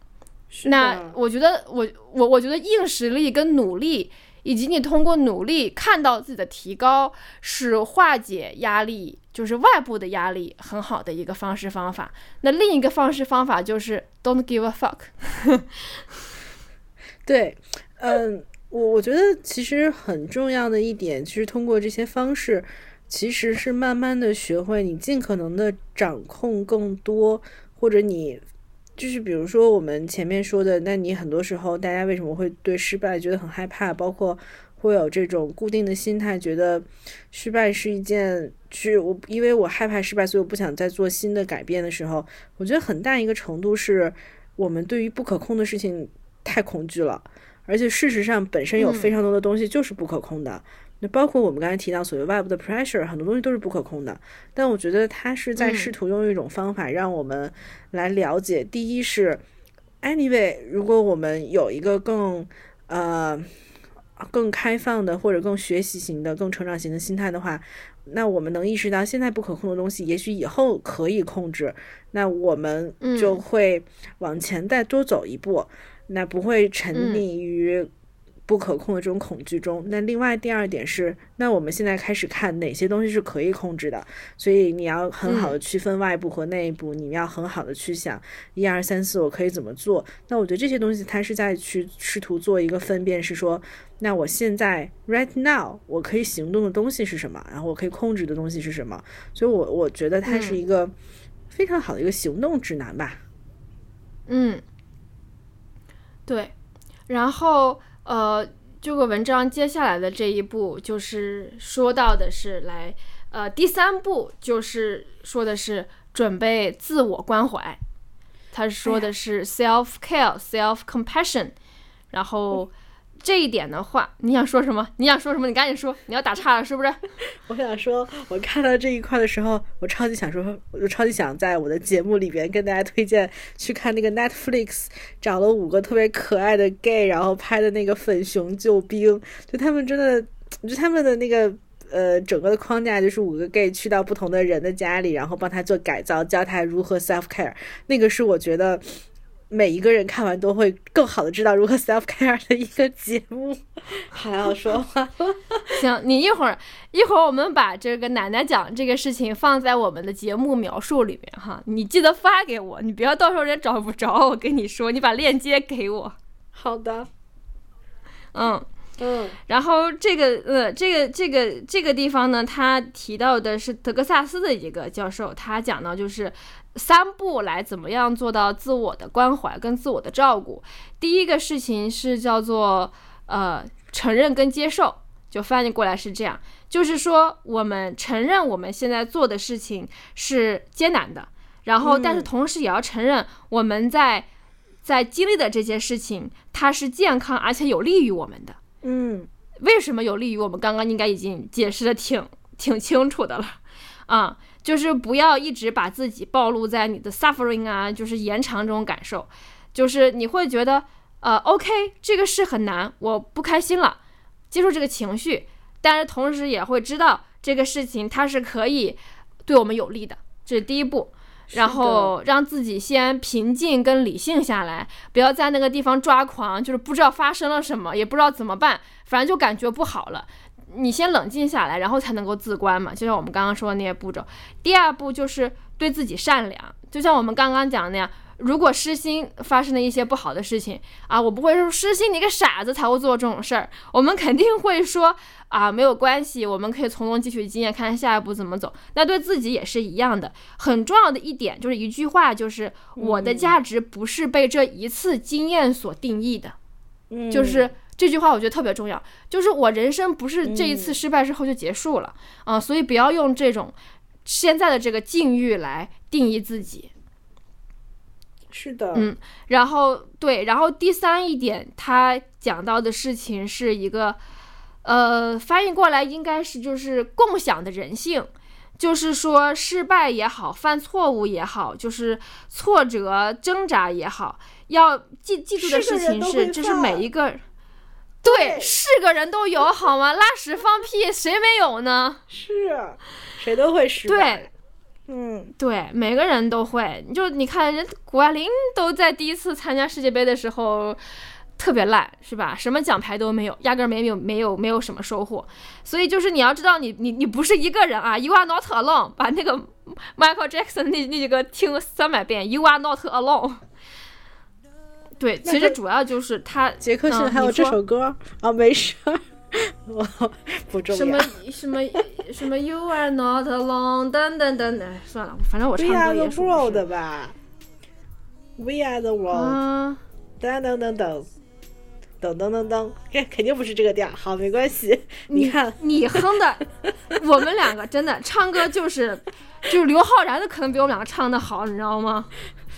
那我觉得我我我觉得硬实力跟努力。以及你通过努力看到自己的提高，是化解压力，就是外部的压力很好的一个方式方法。那另一个方式方法就是 don't give a fuck。[laughs] 对，嗯，我我觉得其实很重要的一点，其实通过这些方式，其实是慢慢的学会你尽可能的掌控更多，或者你。就是比如说我们前面说的，那你很多时候大家为什么会对失败觉得很害怕，包括会有这种固定的心态，觉得失败是一件，是我因为我害怕失败，所以我不想再做新的改变的时候，我觉得很大一个程度是我们对于不可控的事情太恐惧了，而且事实上本身有非常多的东西就是不可控的。那包括我们刚才提到所谓外部的 pressure，很多东西都是不可控的。但我觉得他是在试图用一种方法让我们来了解。第一是，anyway，如果我们有一个更呃更开放的或者更学习型的、更成长型的心态的话，那我们能意识到现在不可控的东西，也许以后可以控制。那我们就会往前再多走一步，那不会沉溺于。不可控的这种恐惧中，那另外第二点是，那我们现在开始看哪些东西是可以控制的，所以你要很好的区分外部和内部，你要很好的去想一二三四我可以怎么做。那我觉得这些东西它是在去试图做一个分辨，是说，那我现在 right now 我可以行动的东西是什么，然后我可以控制的东西是什么。所以，我我觉得它是一个非常好的一个行动指南吧。嗯，对，然后。呃，这个文章接下来的这一步就是说到的是来，呃，第三步就是说的是准备自我关怀，他说的是 self care, self compassion，然后。这一点的话，你想说什么？你想说什么？你赶紧说！你要打岔了是不是？[laughs] 我想说，我看到这一块的时候，我超级想说，我就超级想在我的节目里边跟大家推荐去看那个 Netflix 找了五个特别可爱的 gay，然后拍的那个粉熊救兵，就他们真的，就他们的那个呃整个的框架就是五个 gay 去到不同的人的家里，然后帮他做改造，教他如何 self care。那个是我觉得。每一个人看完都会更好的知道如何 self care 的一个节目，[laughs] 还要说话。行，你一会儿一会儿我们把这个奶奶讲这个事情放在我们的节目描述里面哈，你记得发给我，你不要到时候人找不着。我跟你说，你把链接给我。好的。嗯嗯。然后这个呃这个这个这个地方呢，他提到的是德克萨斯的一个教授，他讲到就是。三步来怎么样做到自我的关怀跟自我的照顾？第一个事情是叫做呃承认跟接受，就翻译过来是这样，就是说我们承认我们现在做的事情是艰难的，然后但是同时也要承认我们在在经历的这些事情它是健康而且有利于我们的。嗯，为什么有利于我们？刚刚应该已经解释的挺挺清楚的了，啊。就是不要一直把自己暴露在你的 suffering 啊，就是延长这种感受，就是你会觉得，呃，OK，这个事很难，我不开心了，接受这个情绪，但是同时也会知道这个事情它是可以对我们有利的，这是第一步，然后让自己先平静跟理性下来，不要在那个地方抓狂，就是不知道发生了什么，也不知道怎么办，反正就感觉不好了。你先冷静下来，然后才能够自观嘛。就像我们刚刚说的那些步骤。第二步就是对自己善良，就像我们刚刚讲的那样。如果失心发生了一些不好的事情啊，我不会说失心你个傻子才会做这种事儿。我们肯定会说啊，没有关系，我们可以从中汲取经验，看下一步怎么走。那对自己也是一样的。很重要的一点就是一句话，就是我的价值不是被这一次经验所定义的，就是。这句话我觉得特别重要，就是我人生不是这一次失败之后就结束了啊，所以不要用这种现在的这个境遇来定义自己。是的，嗯，然后对，然后第三一点，他讲到的事情是一个，呃，翻译过来应该是就是共享的人性，就是说失败也好，犯错误也好，就是挫折挣扎也好，要记记住的事情是，就是每一个。对，是个人都有好吗？拉屎放屁，谁没有呢？是，谁都会失败。对，嗯，对，每个人都会。就你看，人谷爱凌都在第一次参加世界杯的时候特别烂，是吧？什么奖牌都没有，压根儿没有没有没有什么收获。所以就是你要知道，你你你不是一个人啊，You are not alone。把那个 Michael Jackson 那那几个听三百遍，You are not alone。对，其实主要就是他杰克逊还有这首歌啊，没事，[laughs] 我不重要。什么什么什么，You are not alone，等等等等，算了，反正我唱歌也是。We are the world 吧，We are the world，等等等等，等等等等，这肯定不是这个调，好，没关系。你看你哼的，[laughs] 我们两个真的唱歌就是，就是刘昊然的可能比我们两个唱的好，你知道吗？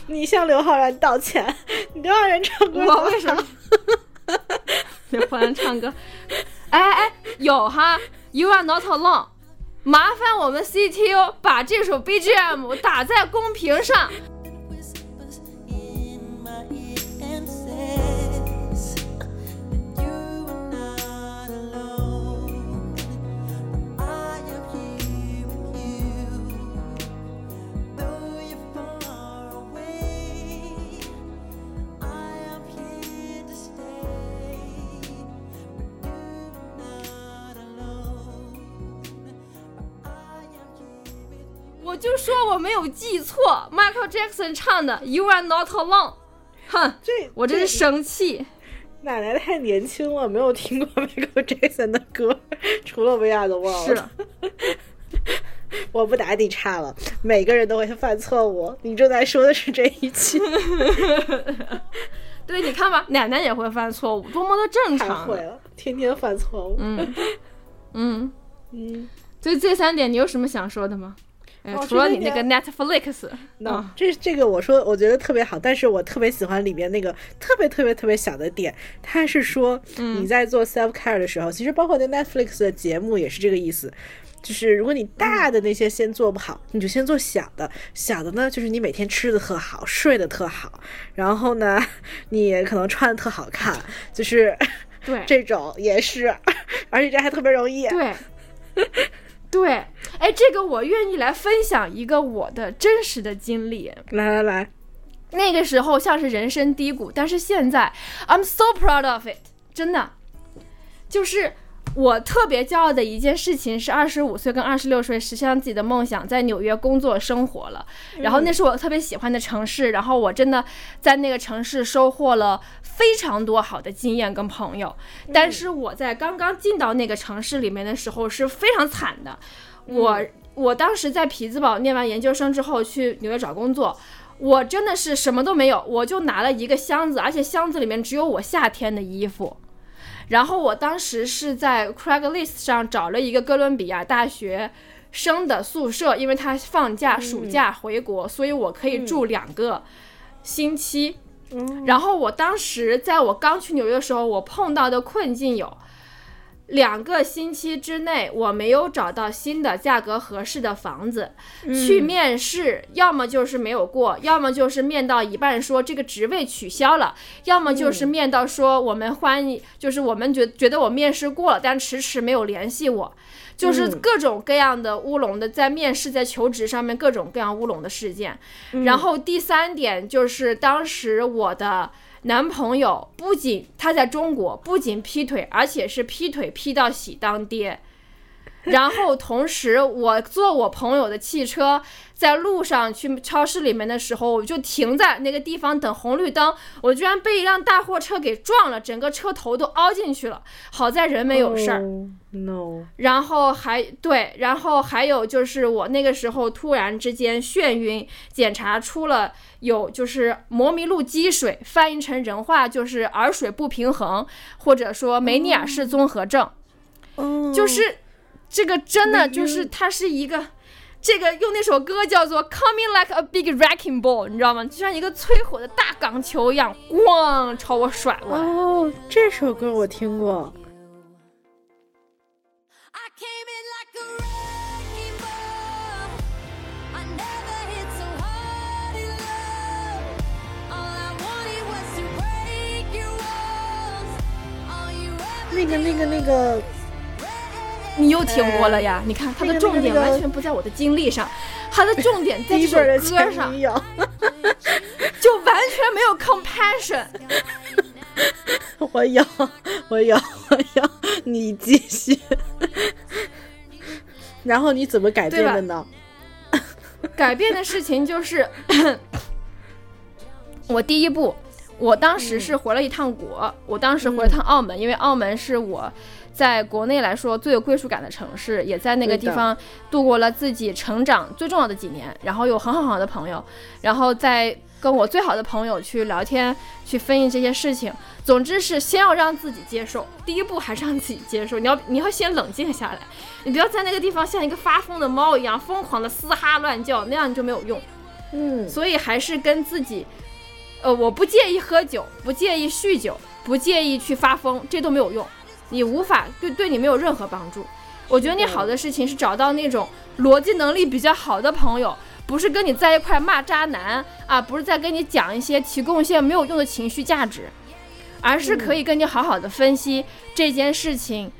你向刘昊然道歉。刘昊然唱歌，我为什么？[laughs] 刘昊然唱歌，哎哎，有哈，You are not alone。麻烦我们 CTO 把这首 BGM 打在公屏上。就说我没有记错，Michael Jackson 唱的 You Are Not Alone。哼，这我真是生气。奶奶太年轻了，没有听过 [laughs] Michael Jackson 的歌，除了 We Are the World。是。[laughs] 我不打你岔了，每个人都会犯错误。你正在说的是这一期。[laughs] 对，你看吧，奶奶也会犯错误，多么的正常。会了，天天犯错误。嗯嗯嗯。所以这三点，你有什么想说的吗？除了你那个 Netflix，那这这个我说我觉得特别好，但是我特别喜欢里面那个特别特别特别小的点，它是说你在做 self care 的时候，其实包括那 Netflix 的节目也是这个意思，就是如果你大的那些先做不好，你就先做小的，小的呢就是你每天吃的特好，睡的特好，然后呢你可能穿的特好看，就是对。这种也是，而且这还特别容易，对。[laughs] 对，哎，这个我愿意来分享一个我的真实的经历。来来来，那个时候像是人生低谷，但是现在 I'm so proud of it，真的，就是。我特别骄傲的一件事情是，二十五岁跟二十六岁实现了自己的梦想，在纽约工作生活了。然后那是我特别喜欢的城市，然后我真的在那个城市收获了非常多好的经验跟朋友。但是我在刚刚进到那个城市里面的时候是非常惨的。我我当时在匹兹堡念完研究生之后去纽约找工作，我真的是什么都没有，我就拿了一个箱子，而且箱子里面只有我夏天的衣服。然后我当时是在 Craigslist 上找了一个哥伦比亚大学生的宿舍，因为他放假暑假回国，所以我可以住两个星期。然后我当时在我刚去纽约的时候，我碰到的困境有。两个星期之内，我没有找到新的价格合适的房子，去面试，要么就是没有过，要么就是面到一半说这个职位取消了，要么就是面到说我们欢迎，就是我们觉觉得我面试过了，但迟迟没有联系我，就是各种各样的乌龙的在面试在求职上面各种各样乌龙的事件。然后第三点就是当时我的。男朋友不仅他在中国不仅劈腿，而且是劈腿劈到喜当爹。然后同时，我坐我朋友的汽车，在路上去超市里面的时候，我就停在那个地方等红绿灯，我居然被一辆大货车给撞了，整个车头都凹进去了。好在人没有事儿。No。然后还对，然后还有就是我那个时候突然之间眩晕，检查出了有就是摩迷路积水，翻译成人话就是耳水不平衡，或者说梅尼尔氏综合症。就是。这个真的就是它是一个，这个用那首歌叫做 Coming Like a Big Wrecking Ball，你知道吗？就像一个摧毁的大钢球一样，咣朝我甩过来。哦，这首歌我听过。那个、那个、那个。你又听过了呀？你看，它的重点完全不在我的经历上，它的重点在 [laughs] 这首歌上，[laughs] 就完全没有 compassion。我有，我有，我有，你继续。然后你怎么改变的呢？改变的事情就是，[coughs] 我第一步，我当时是回了一趟国，我当时回了趟澳门，因为澳门是我。在国内来说最有归属感的城市，也在那个地方度过了自己成长最重要的几年，然后有很好很好的朋友，然后再跟我最好的朋友去聊天，去分析这些事情。总之是先要让自己接受，第一步还是让自己接受。你要你要先冷静下来，你不要在那个地方像一个发疯的猫一样疯狂的嘶哈乱叫，那样你就没有用。嗯，所以还是跟自己，呃，我不介意喝酒，不介意酗酒，不介意去发疯，这都没有用，你无法对对你没有任何帮助。我觉得你好的事情是找到那种逻辑能力比较好的朋友，不是跟你在一块骂渣男啊，不是在跟你讲一些提供一些没有用的情绪价值，而是可以跟你好好的分析这件事情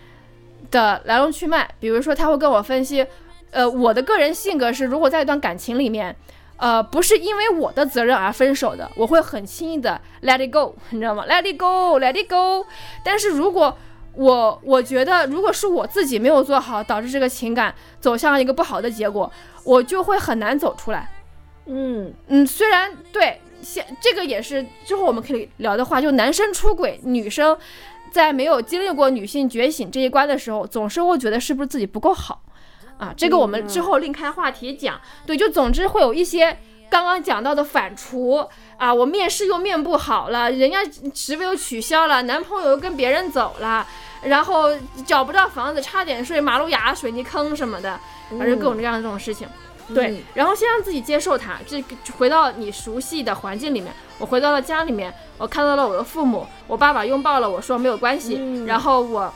的来龙去脉。比如说，他会跟我分析，呃，我的个人性格是，如果在一段感情里面，呃，不是因为我的责任而分手的，我会很轻易的 let it go，你知道吗？let it go，let it go。但是如果我我觉得，如果是我自己没有做好，导致这个情感走向一个不好的结果，我就会很难走出来。嗯嗯，虽然对，现这个也是之后我们可以聊的话，就男生出轨，女生在没有经历过女性觉醒这一关的时候，总是会觉得是不是自己不够好啊？这个我们之后另开话题讲。对，就总之会有一些刚刚讲到的反刍啊，我面试又面不好了，人家职位又取消了，男朋友又跟别人走了。然后找不到房子，差点睡马路牙、水泥坑什么的，反正各种各样的这种事情。对，然后先让自己接受它，这回到你熟悉的环境里面。我回到了家里面，我看到了我的父母，我爸爸拥抱了我说没有关系。然后我，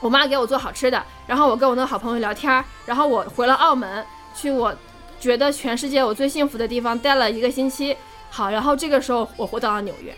我妈给我做好吃的，然后我跟我那个好朋友聊天，然后我回了澳门，去我觉得全世界我最幸福的地方待了一个星期。好，然后这个时候我回到了纽约。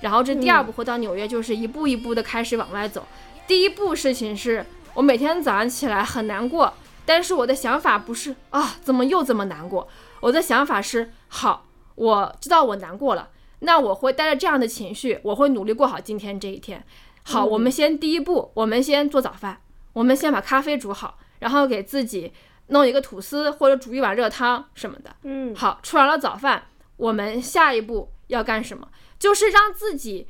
然后这第二步回到纽约，就是一步一步的开始往外走。第一步事情是我每天早上起来很难过，但是我的想法不是啊，怎么又这么难过？我的想法是好，我知道我难过了，那我会带着这样的情绪，我会努力过好今天这一天。好，我们先第一步，我们先做早饭，我们先把咖啡煮好，然后给自己弄一个吐司或者煮一碗热汤什么的。嗯，好，吃完了早饭，我们下一步要干什么？就是让自己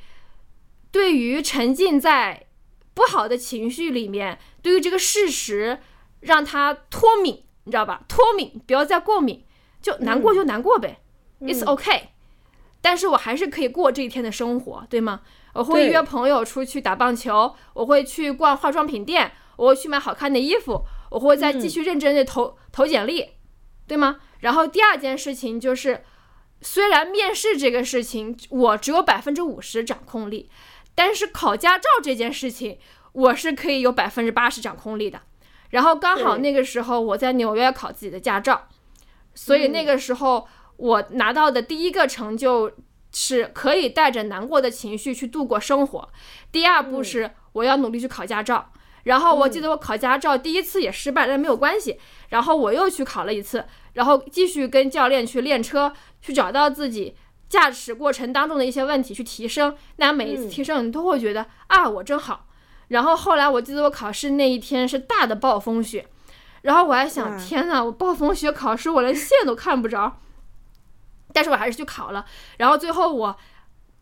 对于沉浸在不好的情绪里面，对于这个事实，让它脱敏，你知道吧？脱敏，不要再过敏，就难过就难过呗，It's OK。但是我还是可以过这一天的生活，对吗？我会约朋友出去打棒球，我会去逛化妆品店，我会去买好看的衣服，我会再继续认真的投投简历，对吗？然后第二件事情就是。虽然面试这个事情我只有百分之五十掌控力，但是考驾照这件事情我是可以有百分之八十掌控力的。然后刚好那个时候我在纽约考自己的驾照，所以那个时候我拿到的第一个成就是可以带着难过的情绪去度过生活。第二步是我要努力去考驾照。然后我记得我考驾照第一次也失败，但没有关系。然后我又去考了一次，然后继续跟教练去练车。去找到自己驾驶过程当中的一些问题去提升，那每一次提升你都会觉得啊我真好。然后后来我记得我考试那一天是大的暴风雪，然后我还想天呐，我暴风雪考试我连线都看不着，但是我还是去考了，然后最后我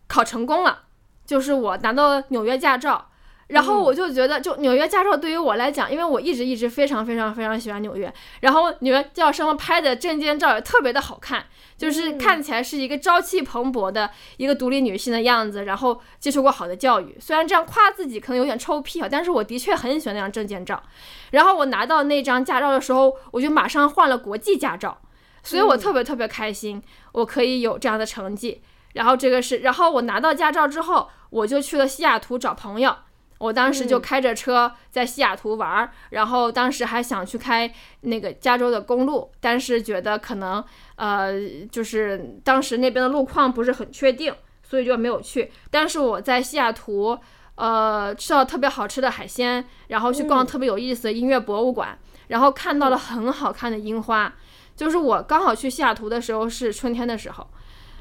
考成功了，就是我拿到纽约驾照。然后我就觉得，就纽约驾照对于我来讲，因为我一直一直非常非常非常喜欢纽约，然后纽约驾照上面拍的证件照也特别的好看，就是看起来是一个朝气蓬勃的一个独立女性的样子，然后接受过好的教育。虽然这样夸自己可能有点臭屁啊，但是我的确很喜欢那张证件照。然后我拿到那张驾照的时候，我就马上换了国际驾照，所以我特别特别开心，我可以有这样的成绩。然后这个是，然后我拿到驾照之后，我就去了西雅图找朋友。我当时就开着车在西雅图玩儿，然后当时还想去开那个加州的公路，但是觉得可能呃，就是当时那边的路况不是很确定，所以就没有去。但是我在西雅图，呃，吃到特别好吃的海鲜，然后去逛特别有意思的音乐博物馆，然后看到了很好看的樱花。就是我刚好去西雅图的时候是春天的时候，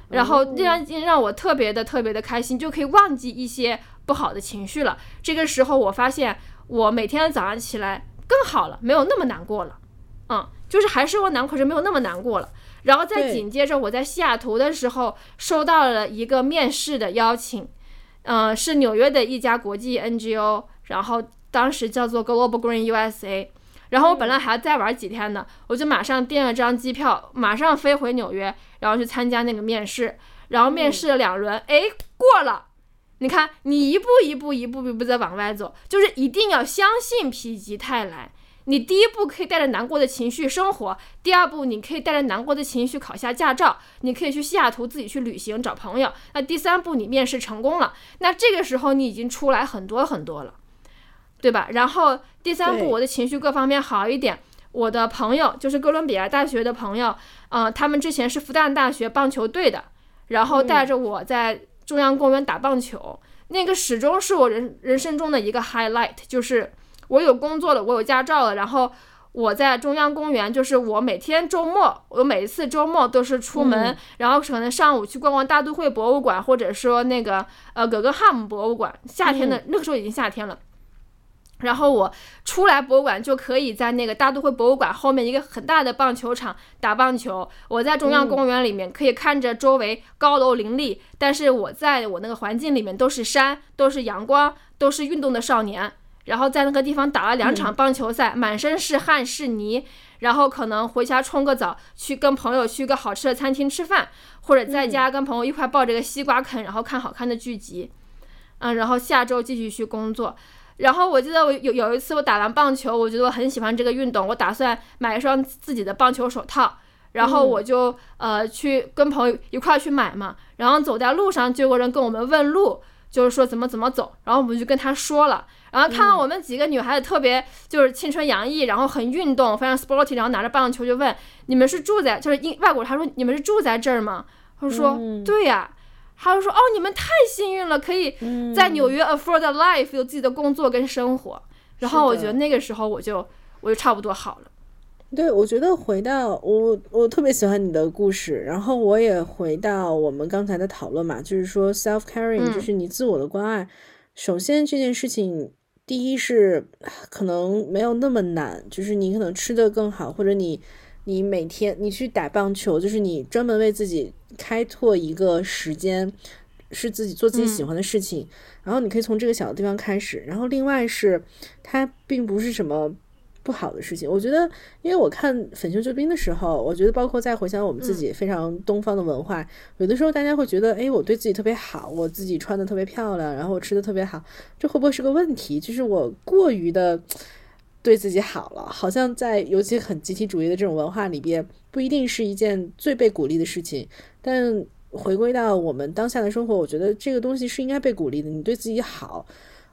然后让让我特别的特别的开心，就可以忘记一些。不好的情绪了，这个时候我发现我每天早上起来更好了，没有那么难过了，嗯，就是还是我难，可是没有那么难过了。然后再紧接着我在西雅图的时候收到了一个面试的邀请，嗯，是纽约的一家国际 NGO，然后当时叫做 Global Green USA，然后我本来还要再玩几天呢，我就马上订了张机票，马上飞回纽约，然后去参加那个面试，然后面试了两轮，哎，过了。你看，你一步一步、一步一步在往外走，就是一定要相信否极泰来。你第一步可以带着难过的情绪生活，第二步你可以带着难过的情绪考下驾照，你可以去西雅图自己去旅行找朋友。那第三步你面试成功了，那这个时候你已经出来很多很多了，对吧？然后第三步我的情绪各方面好一点，我的朋友就是哥伦比亚大学的朋友，嗯，他们之前是复旦大学棒球队的，然后带着我在中央公园打棒球，那个始终是我人人生中的一个 highlight，就是。我有工作了，我有驾照了，然后我在中央公园，就是我每天周末，我每一次周末都是出门，然后可能上午去逛逛大都会博物馆，或者说那个呃葛根汉姆博物馆，夏天的那个时候已经夏天了，然后我出来博物馆就可以在那个大都会博物馆后面一个很大的棒球场打棒球，我在中央公园里面可以看着周围高楼林立，但是我在我那个环境里面都是山，都是阳光，都是运动的少年。然后在那个地方打了两场棒球赛，满身是汗是泥，然后可能回家冲个澡，去跟朋友去个好吃的餐厅吃饭，或者在家跟朋友一块抱着个西瓜啃，然后看好看的剧集，嗯，然后下周继续去工作。然后我记得我有有一次我打完棒球，我觉得我很喜欢这个运动，我打算买一双自己的棒球手套，然后我就呃去跟朋友一块去买嘛，然后走在路上就有个人跟我们问路。就是说怎么怎么走，然后我们就跟他说了，然后看到我们几个女孩子特别就是青春洋溢，然后很运动，非常 sporty，然后拿着棒球就问你们是住在就是英外国人，他说你们是住在这儿吗？他说对呀，他就说哦你们太幸运了，可以在纽约 afford life 有自己的工作跟生活，然后我觉得那个时候我就我就差不多好了。对，我觉得回到我，我特别喜欢你的故事。然后我也回到我们刚才的讨论嘛，就是说 self caring，就是你自我的关爱。首先这件事情，第一是可能没有那么难，就是你可能吃的更好，或者你你每天你去打棒球，就是你专门为自己开拓一个时间，是自己做自己喜欢的事情。然后你可以从这个小的地方开始。然后另外是它并不是什么。不好的事情，我觉得，因为我看《粉袖救兵》的时候，我觉得包括在回想我们自己非常东方的文化，有的时候大家会觉得，哎，我对自己特别好，我自己穿的特别漂亮，然后我吃的特别好，这会不会是个问题？就是我过于的对自己好了，好像在尤其很集体主义的这种文化里边，不一定是一件最被鼓励的事情。但回归到我们当下的生活，我觉得这个东西是应该被鼓励的。你对自己好。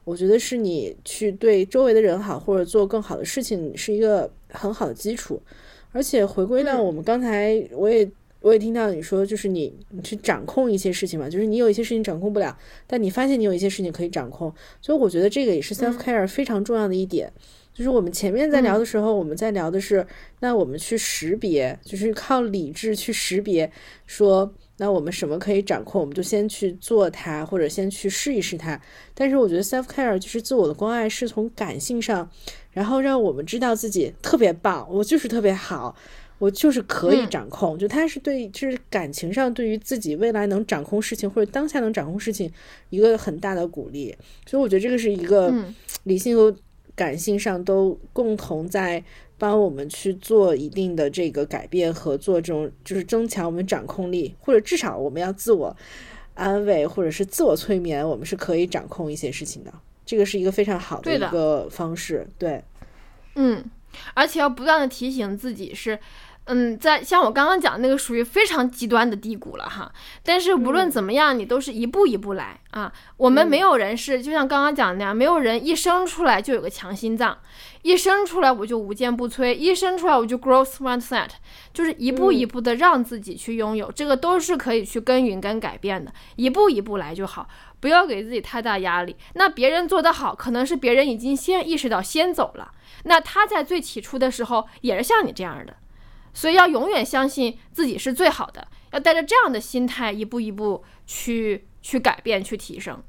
我觉得是你去对周围的人好，或者做更好的事情，是一个很好的基础。而且回归到我们刚才，我也我也听到你说，就是你你去掌控一些事情嘛，就是你有一些事情掌控不了，但你发现你有一些事情可以掌控。所以我觉得这个也是 self care 非常重要的一点。就是我们前面在聊的时候，我们在聊的是，那我们去识别，就是靠理智去识别，说。那我们什么可以掌控，我们就先去做它，或者先去试一试它。但是我觉得 self care 就是自我的关爱，是从感性上，然后让我们知道自己特别棒，我就是特别好，我就是可以掌控。就它是对，就是感情上对于自己未来能掌控事情，或者当下能掌控事情一个很大的鼓励。所以我觉得这个是一个理性和感性上都共同在。帮我们去做一定的这个改变和做这种，就是增强我们掌控力，或者至少我们要自我安慰，或者是自我催眠，我们是可以掌控一些事情的。这个是一个非常好的一个方式。对，嗯，而且要不断的提醒自己是。嗯，在像我刚刚讲那个属于非常极端的低谷了哈，但是无论怎么样，你都是一步一步来啊。我们没有人是就像刚刚讲的那样，没有人一生出来就有个强心脏，一生出来我就无坚不摧，一生出来我就 growth mindset，就是一步一步的让自己去拥有，这个都是可以去耕耘跟改变的，一步一步来就好，不要给自己太大压力。那别人做得好，可能是别人已经先意识到先走了，那他在最起初的时候也是像你这样的。所以要永远相信自己是最好的，要带着这样的心态一步一步去去改变、去提升。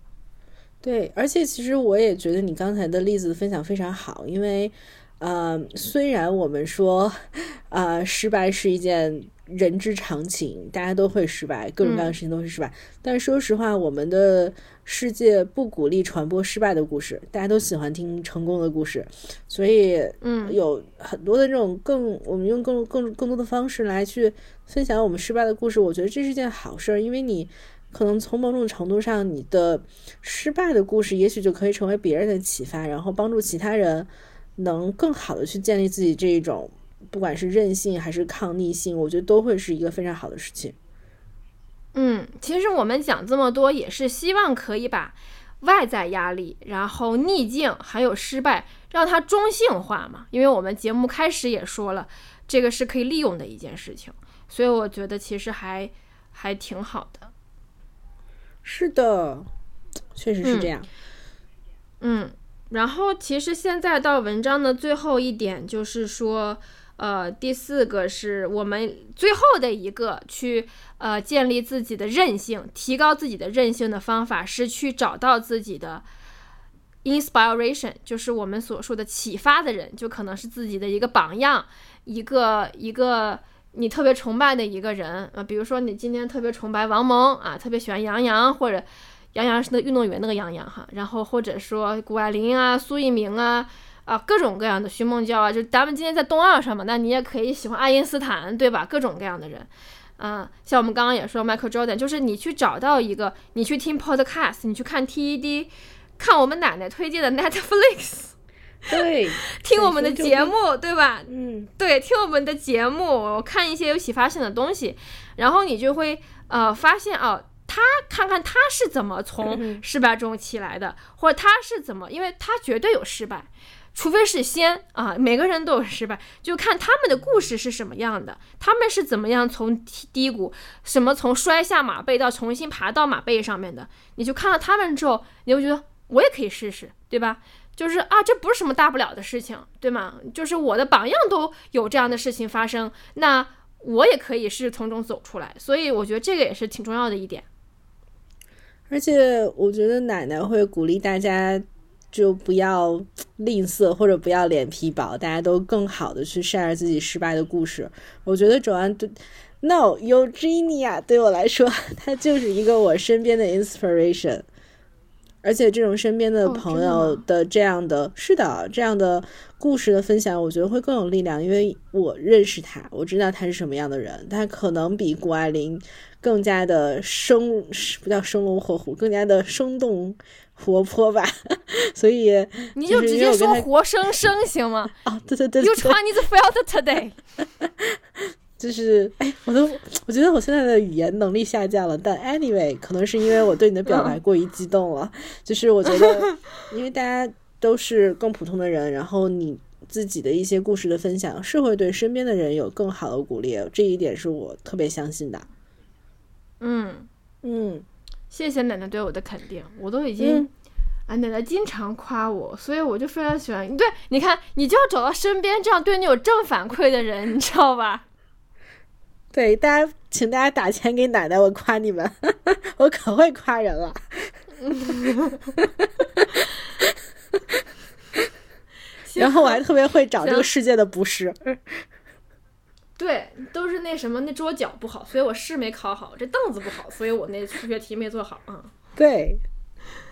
对，而且其实我也觉得你刚才的例子分享非常好，因为，呃，虽然我们说，呃，失败是一件人之常情，大家都会失败，各种各样的事情都会失败，但说实话，我们的。世界不鼓励传播失败的故事，大家都喜欢听成功的故事，所以，嗯，有很多的这种更，我们用更更更多的方式来去分享我们失败的故事，我觉得这是件好事儿，因为你可能从某种程度上，你的失败的故事也许就可以成为别人的启发，然后帮助其他人能更好的去建立自己这一种，不管是韧性还是抗逆性，我觉得都会是一个非常好的事情。嗯，其实我们讲这么多，也是希望可以把外在压力、然后逆境还有失败，让它中性化嘛。因为我们节目开始也说了，这个是可以利用的一件事情，所以我觉得其实还还挺好的。是的，确实是这样。嗯，然后其实现在到文章的最后一点，就是说。呃，第四个是我们最后的一个去呃建立自己的韧性、提高自己的韧性的方法，是去找到自己的 inspiration，就是我们所说的启发的人，就可能是自己的一个榜样，一个一个你特别崇拜的一个人啊，比如说你今天特别崇拜王蒙啊，特别喜欢杨洋，或者杨洋是那运动员那个杨洋哈，然后或者说谷爱凌啊、苏翊鸣啊。啊，各种各样的徐梦娇啊，就咱们今天在冬奥上嘛，那你也可以喜欢爱因斯坦，对吧？各种各样的人，啊，像我们刚刚也说 Michael Jordan，就是你去找到一个，你去听 Podcast，你去看 TED，看我们奶奶推荐的 [laughs] Netflix，[laughs] 对，[laughs] 听我们的节目，对吧？嗯，对，听我们的节目，看一些有启发性的东西，然后你就会呃发现哦，他看看他是怎么从失败中起来的，或者他是怎么，因为他绝对有失败。除非是先啊，每个人都有失败，就看他们的故事是什么样的，他们是怎么样从低谷，什么从摔下马背到重新爬到马背上面的，你就看到他们之后，你就觉得我也可以试试，对吧？就是啊，这不是什么大不了的事情，对吗？就是我的榜样都有这样的事情发生，那我也可以是从中走出来，所以我觉得这个也是挺重要的一点。而且我觉得奶奶会鼓励大家。就不要吝啬或者不要脸皮薄，大家都更好的去 share 自己失败的故事。我觉得周安对，no Eugenia 对我来说，[laughs] 他就是一个我身边的 inspiration。而且这种身边的朋友的这样的，是的，这样的故事的分享，我觉得会更有力量，因为我认识他，我知道他是什么样的人，他可能比谷爱凌更加的生，不叫生龙活虎，更加的生动。活泼吧，[laughs] 所以你就直接说活生生行吗？[laughs] 啊，对对对，You Chinese felt today，[laughs] 就是哎，我都我觉得我现在的语言能力下降了，但 anyway，可能是因为我对你的表白过于激动了。就是我觉得，因为大家都是更普通的人，然后你自己的一些故事的分享是会对身边的人有更好的鼓励，这一点是我特别相信的。嗯嗯。谢谢奶奶对我的肯定，我都已经，啊，奶奶经常夸我，所以我就非常喜欢。对，你看，你就要找到身边这样对你有正反馈的人，你知道吧？对，大家，请大家打钱给奶奶，我夸你们，[laughs] 我可会夸人了。[laughs] 然后我还特别会找这个世界的不是。对，都是那什么，那桌脚不好，所以我试没考好；这凳子不好，所以我那数学题没做好啊。对，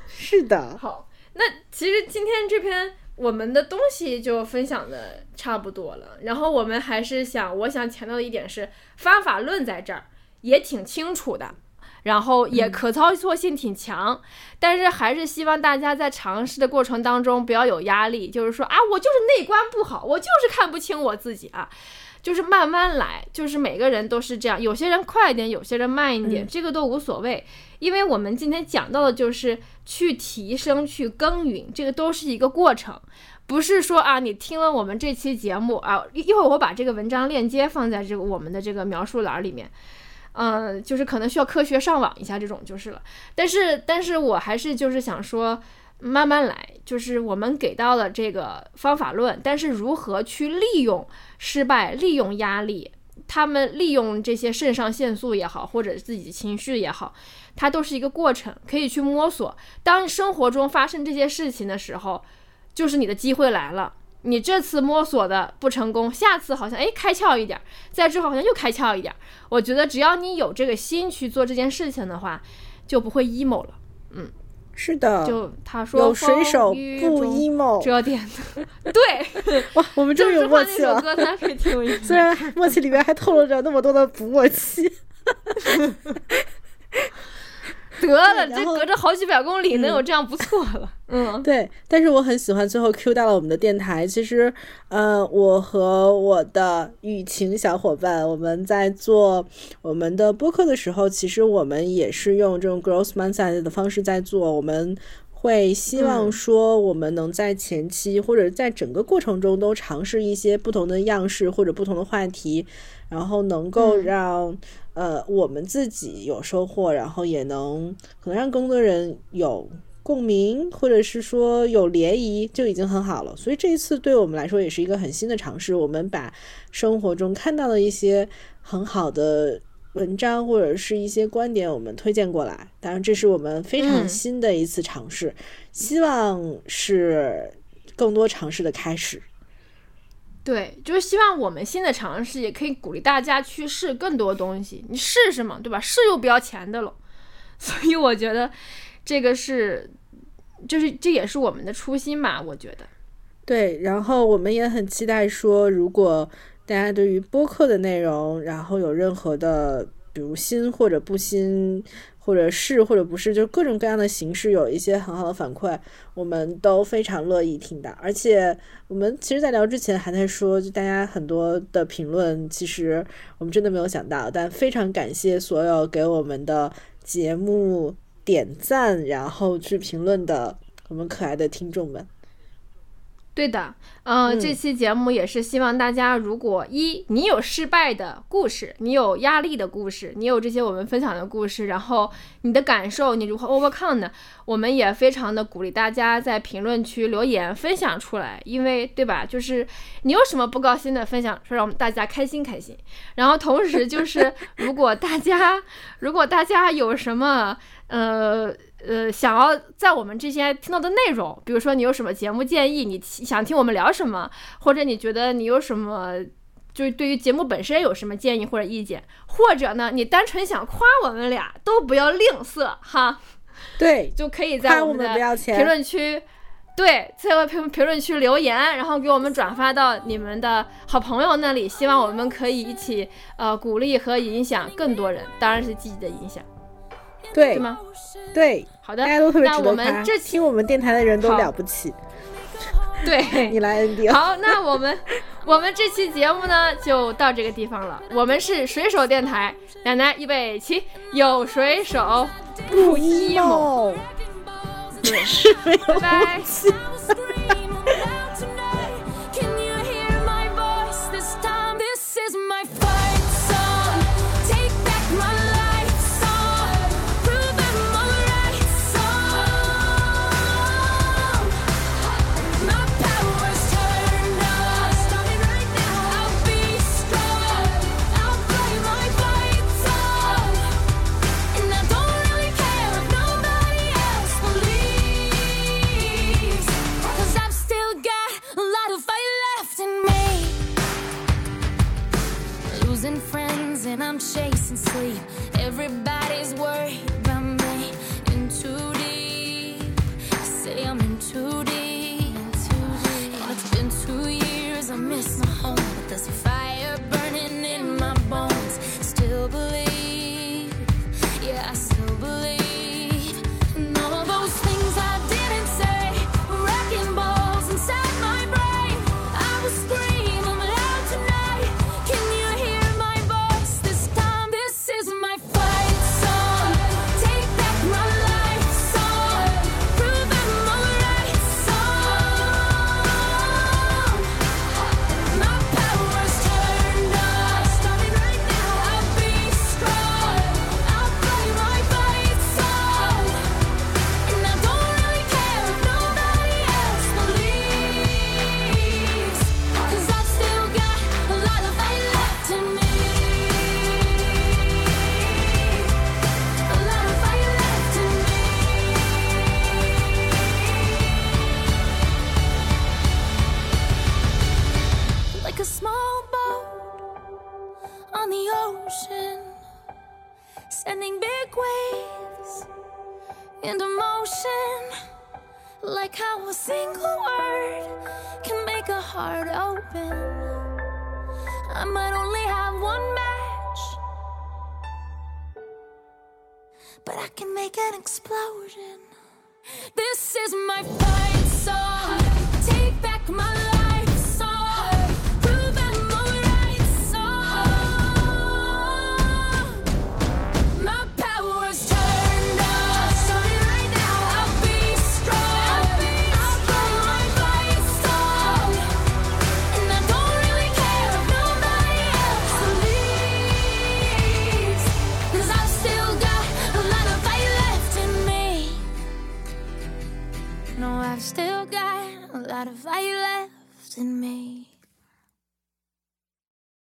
是的。好，那其实今天这篇我们的东西就分享的差不多了。然后我们还是想，我想强调的一点是，方法论在这儿也挺清楚的，然后也可操作性挺强。但是还是希望大家在尝试的过程当中不要有压力，就是说啊，我就是内观不好，我就是看不清我自己啊。就是慢慢来，就是每个人都是这样，有些人快一点，有些人慢一点，这个都无所谓，因为我们今天讲到的就是去提升、去耕耘，这个都是一个过程，不是说啊，你听了我们这期节目啊，一会儿我把这个文章链接放在这个我们的这个描述栏里面，嗯，就是可能需要科学上网一下这种就是了，但是，但是我还是就是想说。慢慢来，就是我们给到了这个方法论，但是如何去利用失败、利用压力，他们利用这些肾上腺素也好，或者自己情绪也好，它都是一个过程，可以去摸索。当生活中发生这些事情的时候，就是你的机会来了。你这次摸索的不成功，下次好像哎开窍一点，再之后好像又开窍一点。我觉得只要你有这个心去做这件事情的话，就不会 emo 了。嗯。是的，就他说有水手不 emo 这点的，[laughs] 对。哇，我们终于有默契了。歌可以听虽然默契里面还透露着那么多的不默契。[laughs] [laughs] 得了，这隔着好几百公里能有这样不错了。[laughs] 嗯，对。但是我很喜欢最后 Q 到了我们的电台。其实，呃，我和我的雨晴小伙伴，我们在做我们的播客的时候，其实我们也是用这种 growth mindset 的方式在做。我们会希望说，我们能在前期或者在整个过程中都尝试一些不同的样式或者不同的话题，然后能够让。呃，我们自己有收获，然后也能可能让更多人有共鸣，或者是说有涟漪，就已经很好了。所以这一次对我们来说也是一个很新的尝试。我们把生活中看到的一些很好的文章或者是一些观点，我们推荐过来。当然，这是我们非常新的一次尝试，希望是更多尝试的开始。对，就是希望我们新的尝试也可以鼓励大家去试更多东西。你试试嘛，对吧？试又不要钱的了，[laughs] 所以我觉得这个是，就是这也是我们的初心吧。我觉得，对。然后我们也很期待说，如果大家对于播客的内容，然后有任何的，比如新或者不新。或者是或者不是，就各种各样的形式有一些很好的反馈，我们都非常乐意听到。而且我们其实，在聊之前还在说，就大家很多的评论，其实我们真的没有想到。但非常感谢所有给我们的节目点赞，然后去评论的我们可爱的听众们。对的，嗯，这期节目也是希望大家，如果一你有失败的故事，你有压力的故事，你有这些我们分享的故事，然后你的感受，你如何 overcome 呢？我们也非常的鼓励大家在评论区留言分享出来，因为对吧？就是你有什么不高兴的分享，说让我们大家开心开心。然后同时就是，[laughs] 如果大家如果大家有什么呃。呃，想要在我们这些听到的内容，比如说你有什么节目建议，你想听我们聊什么，或者你觉得你有什么，就是对于节目本身有什么建议或者意见，或者呢，你单纯想夸我们俩，都不要吝啬哈。对，[laughs] 就可以在我们的评论区，对，在评评论区留言，然后给我们转发到你们的好朋友那里，希望我们可以一起呃鼓励和影响更多人，当然是积极的影响。对吗？对，好的，大家都特别值得夸。听我们电台的人都了不起。[laughs] 对，[laughs] 你来 ending。好，那我们我们这期节目呢就到这个地方了。我们是水手电台，奶奶预备起，有水手不 emo。对，[laughs] 拜拜。I'm своим.